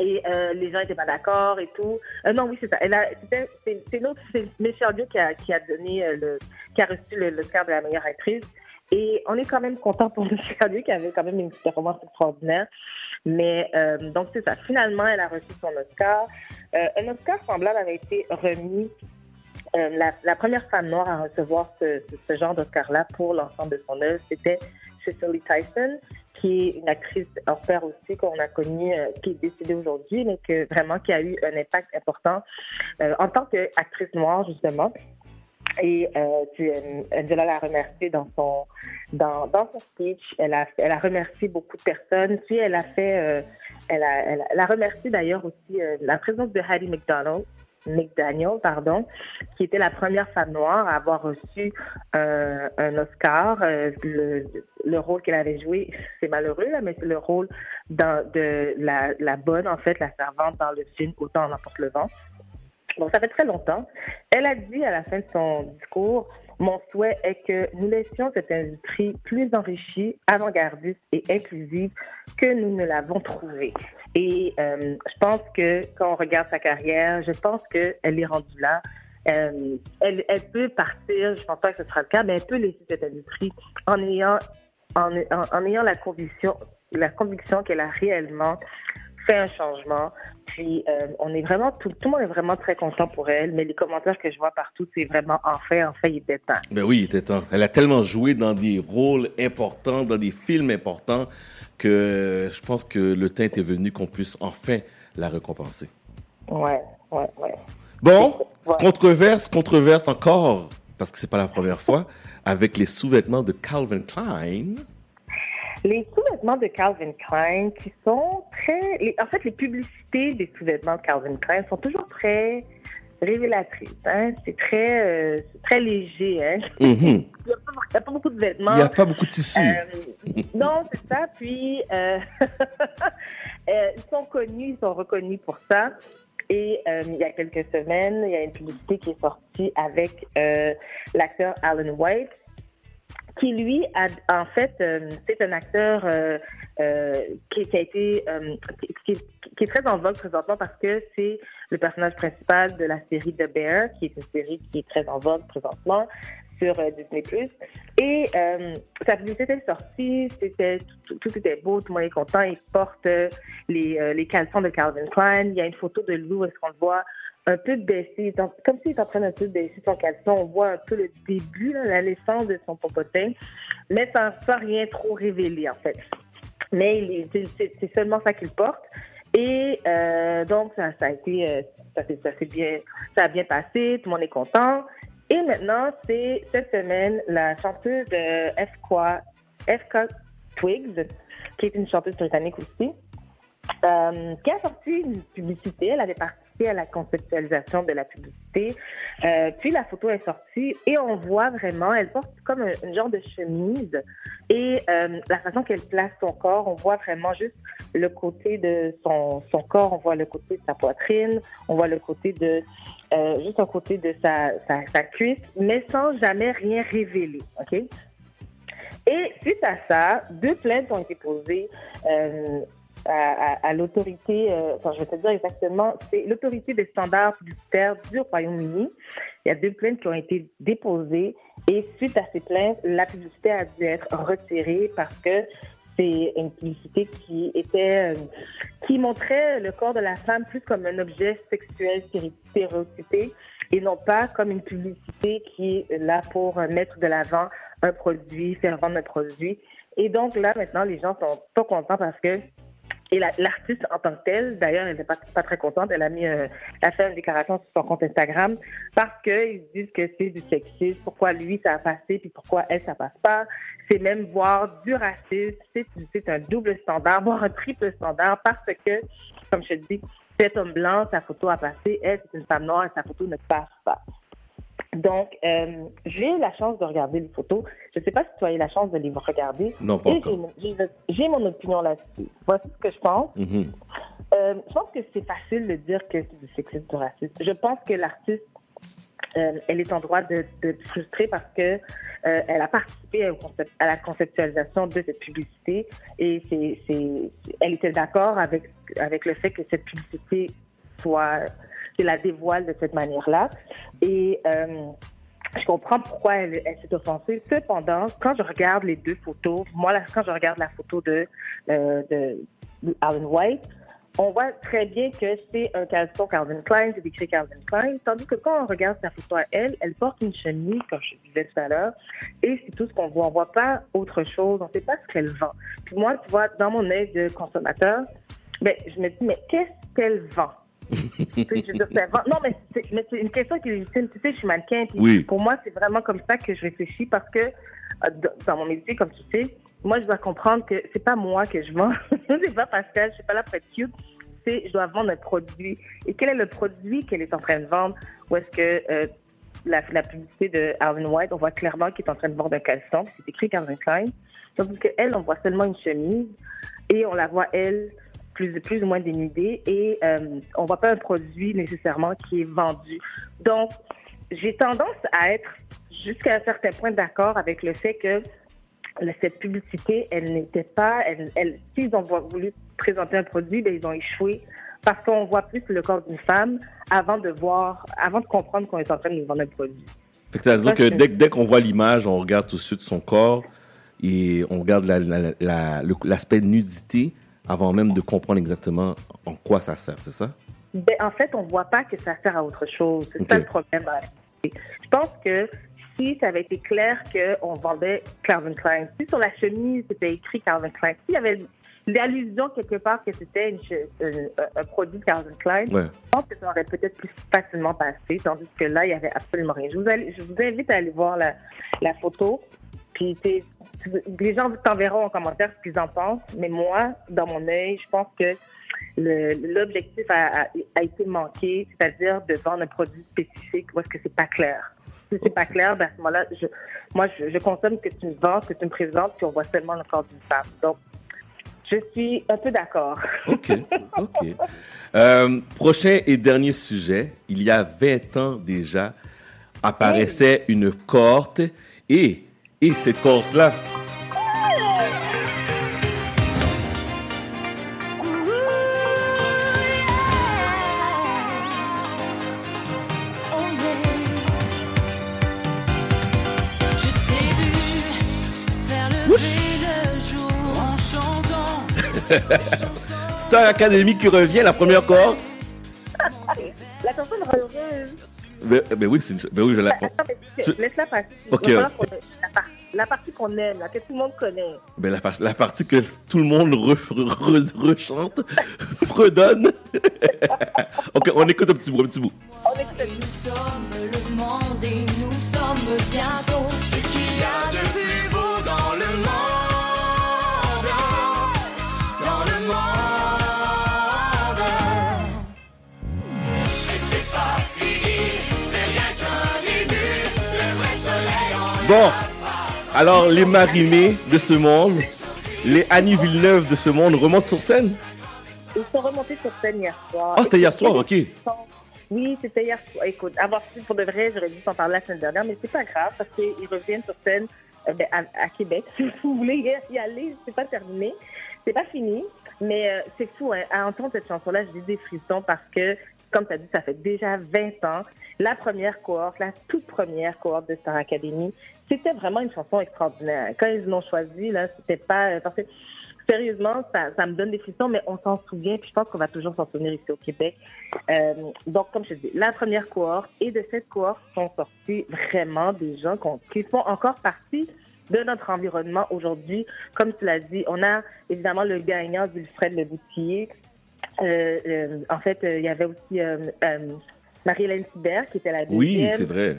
Et euh, les gens n'étaient pas d'accord et tout. Non, oui, c'est ça. C'est, c'est l'autre, c'est Michelle Yeoh qui a, qui donné le, qui a reçu de la meilleure actrice. Et on est quand même content pour (laughs) Yeoh qui avait quand même une performance extraordinaire. Mais euh, donc c'est ça. Finalement, elle a reçu son Oscar. Euh, un Oscar semblable avait été remis. euh, la, la première femme noire à recevoir ce, ce- ce genre d'Oscar-là pour l'ensemble de son œuvre, c'était Cicely Tyson, qui est une actrice hors pair aussi qu'on a connue, euh, qui est décédée aujourd'hui, mais que vraiment qui a eu un impact important euh, en tant qu'actrice noire justement. Et euh, euh, Angela l'a remercié dans son dans, dans son speech. Elle a elle a remercié beaucoup de personnes. Puis elle a fait euh, elle a elle a, remercié d'ailleurs aussi la présence de Hattie McDonald. McDaniel, pardon, qui était la première femme noire à avoir reçu un Oscar. Le, le rôle qu'elle avait joué, c'est malheureux, là, mais c'est le rôle de la, la bonne, en fait, la servante dans le film Autant en emporte le vent. Donc, ça fait très longtemps. Elle a dit à la fin de son discours, mon souhait est que nous laissions cette industrie plus enrichie, avant-gardiste et inclusive que nous ne l'avons trouvée. Et euh, je pense que quand on regarde sa carrière, je pense qu'elle est rendue là. Euh, elle, peut partir, je pense pas que ce sera le cas, mais elle peut laisser cette industrie en ayant, en ayant la conviction, la conviction qu'elle a réellement fait un changement. Puis euh, on est vraiment, tout, tout le monde est vraiment très content pour elle, mais les commentaires que je vois partout, c'est vraiment enfin, enfin, il était temps. Ben oui, il était temps. Elle a tellement joué dans des rôles importants, dans des films importants, que je pense que le temps était venu qu'on puisse enfin la récompenser. Ouais, ouais, ouais. Bon, controverse, controverse encore, parce que c'est pas la première fois, avec les sous-vêtements de Calvin Klein. Les sous-vêtements de Calvin Klein qui sont très... les- en fait, les publicités des sous-vêtements de Calvin Klein sont toujours très révélatrices. Hein? C'est très, euh, très léger. Hein? (laughs) Mhm. Il n'y a, pas- a beaucoup de vêtements. Il n'y a pas beaucoup de tissu. Euh, non, c'est ça. Puis, (laughs) euh, ils sont connus, ils sont reconnus pour ça. Et euh, il y a quelques semaines, il y a une publicité qui est sortie avec euh, l'acteur Alan White, qui lui, a, en fait, euh, c'est un acteur qui, qui a été, euh, qui, est très en vogue présentement parce que c'est le personnage principal de la série The Bear, qui est une série qui est très en vogue présentement sur euh, Disney+. Et euh, sa publicité était sortie, c'était, tout, était beau, tout le monde est content. Il porte euh, les, euh, les caleçons de Calvin Klein. Il y a une photo de Lou, est-ce qu'on le voit un peu baissé, comme s'il est en train de baisser son caleçon. On voit un peu le début, la naissance de son popotin, mais sans rien trop révéler, en fait. Mais c'est- seulement ça qu'il porte. Et euh, donc, ça, a été, euh, ça, ça, bien, ça a bien passé, tout le monde est content. Et maintenant, c'est cette semaine la chanteuse de FK, FK Twigs, qui est une chanteuse britannique aussi, euh, qui a sorti une publicité. Elle avait à la conceptualisation de la publicité. Euh, puis la photo est sortie et on voit vraiment, elle porte comme un, un genre de chemise et euh, la façon qu'elle place son corps, on voit vraiment juste le côté de son, son corps, on voit le côté de sa poitrine, on voit le côté de euh, juste un côté de sa, sa, cuisse, mais sans jamais rien révéler. OK? Et suite à ça, deux plaintes ont été posées à, l'autorité, euh, enfin, je vais te dire exactement, c'est l'autorité des standards publicitaires du Royaume-Uni. Il y a deux plaintes qui ont été déposées et suite à ces plaintes, la publicité a dû être retirée parce que c'est une publicité qui était, euh, qui montrait le corps de la femme plus comme un objet sexuel stéréotypé et non pas comme une publicité qui est là pour mettre de l'avant un produit, faire vendre un produit. Et donc là, maintenant, les gens sont pas contents parce que et la- l'artiste en tant que telle, d'ailleurs, elle n'est pas, très contente. Elle a mis, euh, a fait une déclaration sur son compte Instagram parce qu'ils disent que c'est du sexisme. Pourquoi lui ça a passé puis pourquoi elle ça passe pas C'est même voir du racisme. C'est c'est un double standard, (laughs) voire un triple standard parce que, comme je te dis, cet homme blanc, sa photo a passé. Elle, c'est une femme noire et sa photo ne passe pas. Donc, euh, j'ai eu la chance de regarder les photos. Je ne sais pas si tu as eu la chance de les regarder. Non, pas encore. j'ai- mon opinion là-dessus. Voici ce que je pense. Mhm. Euh, je pense que c'est facile de dire que c'est du sexisme, du racisme. Je pense que l'artiste, euh, elle est en droit de, de être frustrée parce que elle a participé concept- à la conceptualisation de cette publicité et c'est- elle était d'accord avec, avec le fait que cette publicité soit, la dévoile de cette manière-là. Et euh, je comprends pourquoi elle, s'est offensée. Cependant, quand je regarde les deux photos, moi, là, quand je regarde la photo de, euh, Alan White, on voit très bien que c'est un caleçon Calvin Klein, c'est écrit Calvin Klein, tandis que quand on regarde sa photo à elle, elle porte une chemise, comme je disais tout à l'heure, et c'est tout ce qu'on voit. On voit pas autre chose, on sait pas ce qu'elle vend. Puis moi, tu vois, dans mon œil de consommateur, ben, je me dis, mais qu'est-ce qu'elle vend? Je veux dire, Non, mais c'est, une question qui est légitime. Tu sais, je suis mannequin. Puis Oui. Pour moi, c'est vraiment comme ça que je réfléchis parce que euh, dans mon métier, comme tu sais, moi, je dois comprendre que c'est pas moi que je vends. (laughs) c'est pas Pascal, je suis pas là pour être cute. C'est, je dois vendre un produit. Et quel est le produit qu'elle est en train de vendre? Ou est-ce que euh, la, la publicité de Alvin White, on voit clairement qu'il est en train de vendre un caleçon. C'est écrit Calvin Klein. Tandis qu'elle, on voit seulement une chemise et on la voit, elle, plus, plus ou moins dénudée et euh, on voit pas un produit nécessairement qui est vendu. Donc, j'ai tendance à être jusqu'à un certain point d'accord avec le fait que cette publicité, elle n'était pas, elle, elle, s'ils ont vo- voulu présenter un produit, ben, ils ont échoué parce qu'on voit plus le corps d'une femme avant de voir, avant de comprendre qu'on est en train de nous vendre un produit. Fait que dès, dès qu'on voit l'image, on regarde tout de suite son corps et on regarde la- la- l'aspect nudité avant même de comprendre exactement en quoi ça sert, c'est ça? Ben, en fait, on voit pas que ça sert à autre chose. C'est Ok. ça le problème. publicité. Je pense que si ça avait été clair qu'on vendait Calvin Klein, si sur la chemise c'était écrit Calvin Klein, s'il y avait l'allusion quelque part que c'était un produit Calvin Klein, Ouais. je pense que ça aurait peut-être plus facilement passé, tandis que là, il y avait absolument rien. Je vous, allez- je vous invite à aller voir la, la photo. Puis les gens t'enverront en commentaire ce qu'ils en pensent, mais moi, dans mon œil, je pense que l'objectif a, a- a été manqué, c'est-à-dire de vendre un produit spécifique est-ce que c'est pas clair. Si c'est pas clair, ben à ce moment-là, je, moi, je, je consomme que tu me vends, que tu me présentes, puis on voit seulement le corps d'une femme. Donc, je suis un peu d'accord. OK, OK. Euh, prochain et dernier sujet. Il y a 20 ans déjà, apparaissait une cohorte et, et cette cohorte-là, Je t'ai vu vers le le jour en chantant. (laughs) Star Academy qui revient, la première cohorte. (laughs) La personne heureuse. Ben, ben oui, c'est une- ben oui, je la Attends, mais laisse-la passer. Ok, Il va la partie qu'on aime, là, que tout le monde connaît. Ben, la, la partie que tout le monde rechante, (laughs) fredonne. (laughs) ok, on écoute un petit bout, un petit bout. On écoute. Nous sommes le monde et nous sommes bientôt ce qu'il y a de plus beau dans le monde. Dans le monde. Et c'est pas fini, c'est rien qu'un début. Le vrai soleil en Bon alors les Marimé de ce monde, les Annie Villeneuve de ce monde remontent sur scène Ils sont remontés sur scène hier soir. Oh, c'était hier soir, ok. Oui, c'était hier soir. Écoute, avoir su pour de vrai, j'aurais dû t'en parler la semaine dernière, mais c'est pas grave parce qu'ils reviennent sur scène euh, ben, à, à Québec. (laughs) Si vous voulez y aller, c'est pas terminé. C'est pas fini, mais euh, c'est fou. Hein. À entendre cette chanson-là, j'ai des frissons parce que, comme tu as dit, ça fait déjà 20 ans. La première cohorte, la toute première cohorte de Star Academy, c'était vraiment une chanson extraordinaire. Quand ils l'ont choisie, là, c'était pas... Parce que, sérieusement, ça, ça me donne des frissons, mais on s'en souvient, puis je pense qu'on va toujours s'en souvenir ici au Québec. Euh, donc, comme je dis, la première cohorte, et de cette cohorte sont sortis vraiment des gens qui font encore partie de notre environnement aujourd'hui. Comme tu l'as dit, on a évidemment le gagnant Wilfred Le Boutier. Euh, euh, en fait, il y avait aussi Marie-Hélène Thibert qui était la deuxième. Oui, c'est vrai.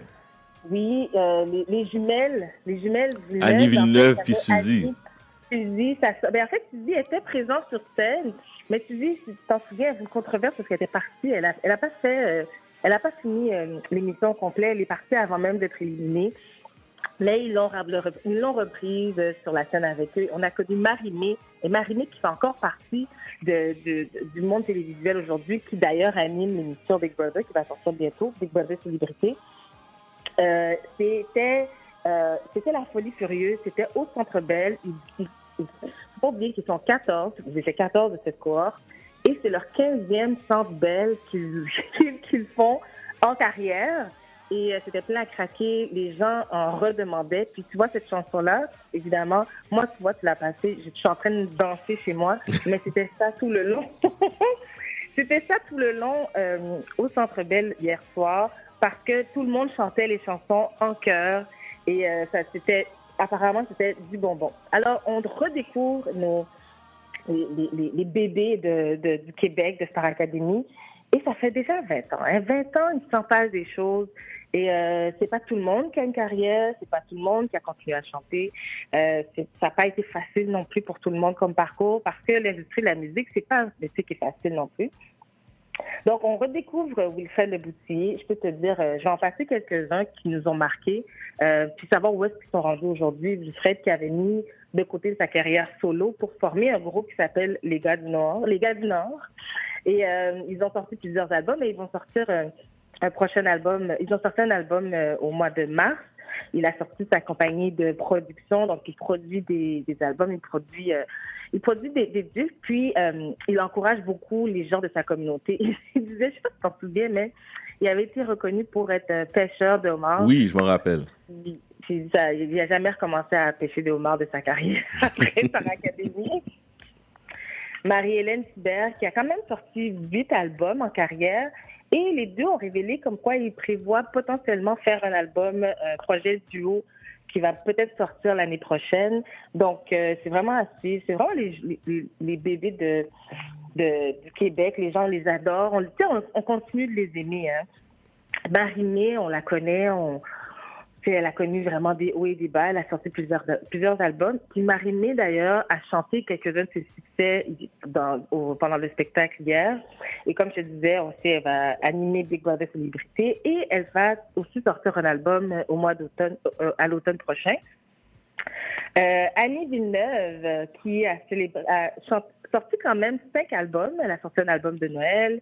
Oui, euh, les, les jumelles, les jumelles Villeneuve, Annie Villeneuve puis Suzy. Suzy, ça, ben en fait, Suzy était présente sur scène, mais Suzy, si tu t'en souviens, avait une controverse parce qu'elle était partie. Elle a, elle a pas fait, euh, elle a pas fini euh, l'émission complète. Elle est partie avant même d'être éliminée. Mais ils l'ont rab- ils l'ont reprise euh, sur la scène avec eux. On a connu Marie-Mé, et Marie-Mé qui fait encore partie de, de- de- du monde télévisuel aujourd'hui, qui d'ailleurs anime l'émission Big Brother qui va sortir bientôt, Big Brother Célébrité. Euh, c'était euh, c'était la folie furieuse, c'était au Centre Bell. Il il- faut pas oublier qu'ils sont 14, ils étaient 14 de cette cohorte, et c'est leur 15e Centre Bell qu'ils qu'ils- font en carrière. Et euh, c'était plein à craquer, les gens en redemandaient. Puis tu vois cette chanson-là, évidemment, moi tu vois, tu l'as passée, je suis en train de danser chez moi, (laughs) mais c'était ça tout le long. (laughs) C'était ça tout le long euh, au Centre Bell hier soir parce que tout le monde chantait les chansons en chœur et euh, ça c'était apparemment c'était du bonbon. Alors on redécouvre nos les, bébés de, du Québec de Star Academy et ça fait déjà 20 ans. Hein. 20 ans, il s'en des choses. Et euh, c'est pas tout le monde qui a une carrière, c'est pas tout le monde qui a continué à chanter. Euh, ça n'a pas été facile non plus pour tout le monde comme parcours parce que l'industrie de la musique, c'est pas un métier qui est facile non plus. Donc, on redécouvre Wilfred Le Boutier. Je peux te dire, euh, je vais en passer quelques-uns qui nous ont marqués, euh, puis savoir où est-ce qu'ils sont rendus aujourd'hui. Wilfred qui avait mis de côté sa carrière solo pour former un groupe qui s'appelle Les Gars du Nord. Les Gars du Nord. Et euh, ils ont sorti plusieurs albums et ils vont sortir un prochain album. Ils ont sorti un album au mois de mars. Il a sorti sa compagnie de production, donc il produit des, des albums, il produit, il produit des, des disques, puis euh, il encourage beaucoup les gens de sa communauté. (laughs) Il disait, je sais pas si tu t'en souviens, mais il avait été reconnu pour être un pêcheur de homards. Oui, je me rappelle. Puis, puis ça, il n'a jamais recommencé à pêcher des homards de sa carrière (laughs) après Star Academy. Marie-Hélène Thibert, qui a quand même sorti huit albums en carrière. Et les deux ont révélé comme quoi ils prévoient potentiellement faire un album, un projet duo qui va peut-être sortir l'année prochaine. Donc, euh, c'est vraiment assez, c'est vraiment les, les, les bébés de, de, du Québec. Les gens les adorent. On, continue de les aimer. Hein. On la connaît, elle a connu vraiment des hauts et des bas. Elle a sorti plusieurs, plusieurs albums. Puis Marimé, d'ailleurs, a chanté quelques-uns de ses succès pendant le spectacle hier. Et comme je disais, on sait, elle va animer Big Brother Célébrité et elle va aussi sortir un album au mois d'automne, euh, à l'automne prochain. Euh, Annie Villeneuve, qui a, célébré, a chant- sorti quand même cinq albums. Elle a sorti un album de Noël,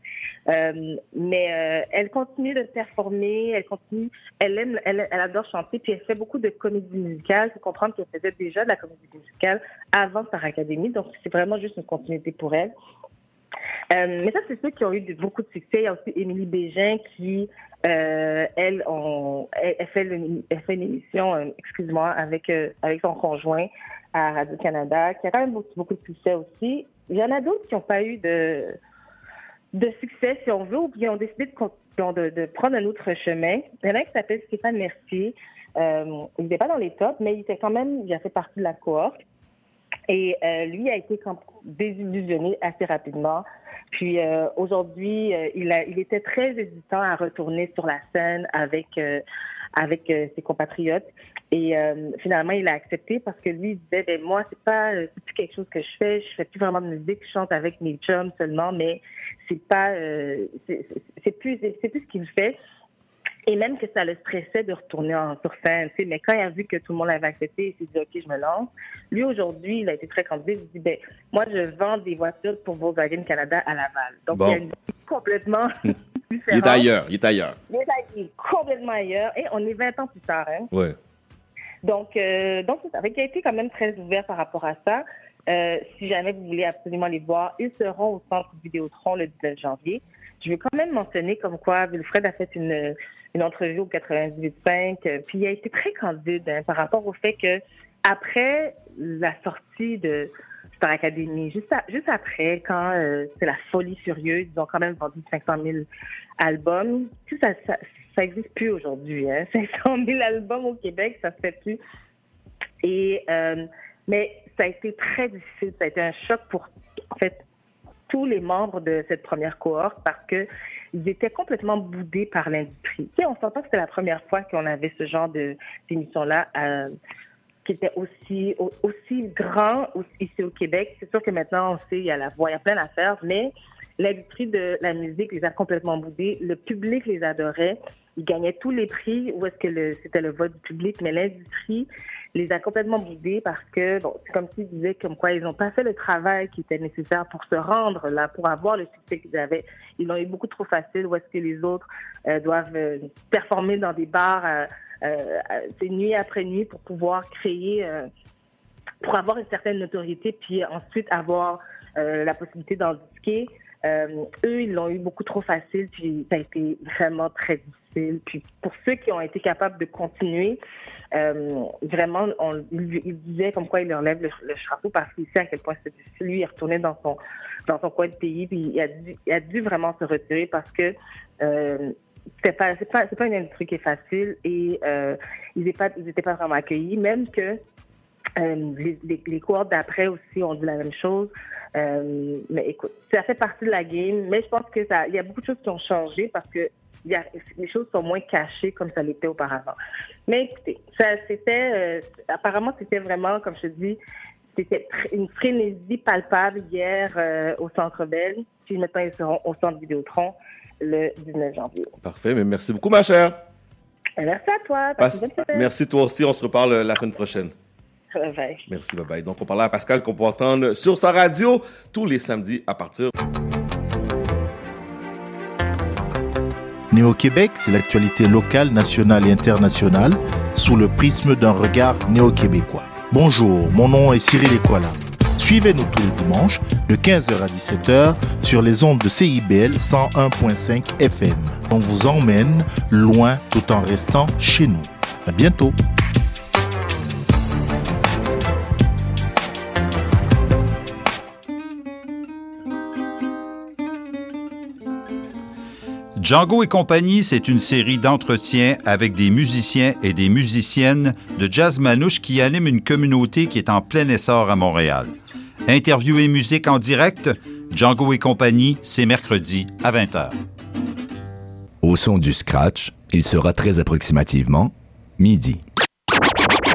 euh, mais euh, elle continue de performer. Elle continue, elle aime, elle, adore chanter, puis elle fait beaucoup de comédie musicale. Il faut comprendre qu'elle faisait déjà de la comédie musicale avant Star Academy, donc c'est vraiment juste une continuité pour elle. Euh, mais ça, c'est ceux qui ont eu beaucoup de succès. Il y a aussi Émilie Bégin qui, elle, on, fait une, émission, euh, excuse-moi, avec, avec son conjoint à Radio-Canada, qui a quand même beaucoup de succès aussi. Il y en a d'autres qui n'ont pas eu de, de succès, si on veut, ou qui ont décidé de, prendre un autre chemin. Il y en a un qui s'appelle Stéphane Mercier. Euh, il n'était pas dans les tops, mais il était quand même, il a fait partie de la cohorte. Et euh, lui a été désillusionné assez rapidement. Puis euh, aujourd'hui, il, il était très hésitant à retourner sur la scène avec avec euh, ses compatriotes. Et euh, finalement, il a accepté parce que lui il disait, ben, moi, c'est pas, euh, c'est plus quelque chose que je fais. Je fais plus vraiment de musique. Je chante avec mes chums seulement, mais c'est pas, c'est plus, c'est plus ce qu'il fait. Et même que ça le stressait de retourner en, sur scène. Mais quand il a vu que tout le monde avait accepté, il s'est dit, OK, je me lance. Lui, aujourd'hui, il a été très candidat. Il dit, ben, moi, je vends des voitures pour Volkswagen Canada à Laval. Donc, Bon. il y a une vie (laughs) Il est ailleurs, il est ailleurs. Il est il est complètement ailleurs. Et on est 20 ans plus tard. Hein? Ouais. Donc, euh, donc ça. Fait qu'il a été quand même très ouvert par rapport à ça. Euh, si jamais vous voulez absolument les voir, ils seront au centre Vidéotron le 19 janvier. Je veux quand même mentionner comme quoi Wilfred a fait une, une entrevue au 98.5, euh, puis il a été très candide hein, par rapport au fait que après la sortie de Star Academy, juste, juste après, quand euh, c'est la folie furieuse, ils ont quand même vendu 500 000 albums. Ça, ça, ça existe plus aujourd'hui. Hein? (laughs) 500 000 albums au Québec, ça se fait plus. Et euh, mais ça a été très difficile. Ça a été un choc pour en fait tous les membres de cette première cohorte parce que ils étaient complètement boudés par l'industrie. Tu sais, on s'entend que c'était la première fois qu'on avait ce genre d'émission-là euh, qui était aussi au- aussi grand ici au Québec. C'est sûr que maintenant on sait il y a la voix, il y a plein d'affaires, mais l'industrie de la musique les a complètement boudés. Le public les adorait. Ils gagnaient tous les prix où est-ce que c'était le vote du public, mais l'industrie les a complètement boudés parce que, bon, c'est comme s'ils disaient comme quoi ils n'ont pas fait le travail qui était nécessaire pour se rendre là, pour avoir le succès qu'ils avaient. Ils l'ont eu beaucoup trop facile où est-ce que les autres euh, doivent euh, performer dans des bars euh, c'est nuit après nuit pour pouvoir créer, euh, pour avoir une certaine notoriété, puis ensuite avoir euh, la possibilité d'en disquer. Euh, eux, ils l'ont eu beaucoup trop facile, puis ça a été vraiment très difficile. Puis pour ceux qui ont été capables de continuer, euh, vraiment, on, il, il disait comme quoi il leur lève le, le chapeau parce qu'il sait à quel point c'est difficile. Lui, il retourné dans son, dans son coin de pays, puis il a dû, vraiment se retirer parce que euh, c'est pas, c'est pas, pas une industrie qui est facile et euh, ils n'étaient pas, ils étaient pas vraiment accueillis, même que euh, les, les, d'après aussi ont dit la même chose. Euh, mais écoute, ça fait partie de la game, mais je pense que ça, il y a beaucoup de choses qui ont changé parce que y a, les choses sont moins cachées comme ça l'était auparavant. Mais écoutez, ça, c'était, apparemment, c'était vraiment, comme je te dis, c'était une frénésie palpable hier au Centre Bell. Puis maintenant, ils seront au Centre Vidéotron le 19 janvier. Parfait, mais merci beaucoup, ma chère. Merci à toi. Passe Passe- une bonne semaine. Merci toi aussi, on se reparle euh, la semaine prochaine. Bye. Merci, bye bye. Donc, on parlait à Pascal qu'on peut entendre sur sa radio tous les samedis à partir. Néo-Québec, c'est l'actualité locale, nationale et internationale sous le prisme d'un regard néo-québécois. Bonjour, mon nom est Cyril Equala. Suivez-nous tous les dimanches de 15h à 17h sur les ondes de CIBL 101.5 FM. On vous emmène loin tout en restant chez nous. À bientôt. Django et compagnie, c'est une série d'entretiens avec des musiciens et des musiciennes de jazz manouche qui animent une communauté qui est en plein essor à Montréal. Interview et musique en direct, Django et compagnie, c'est mercredi à 20h. Au son du scratch, il sera très approximativement midi.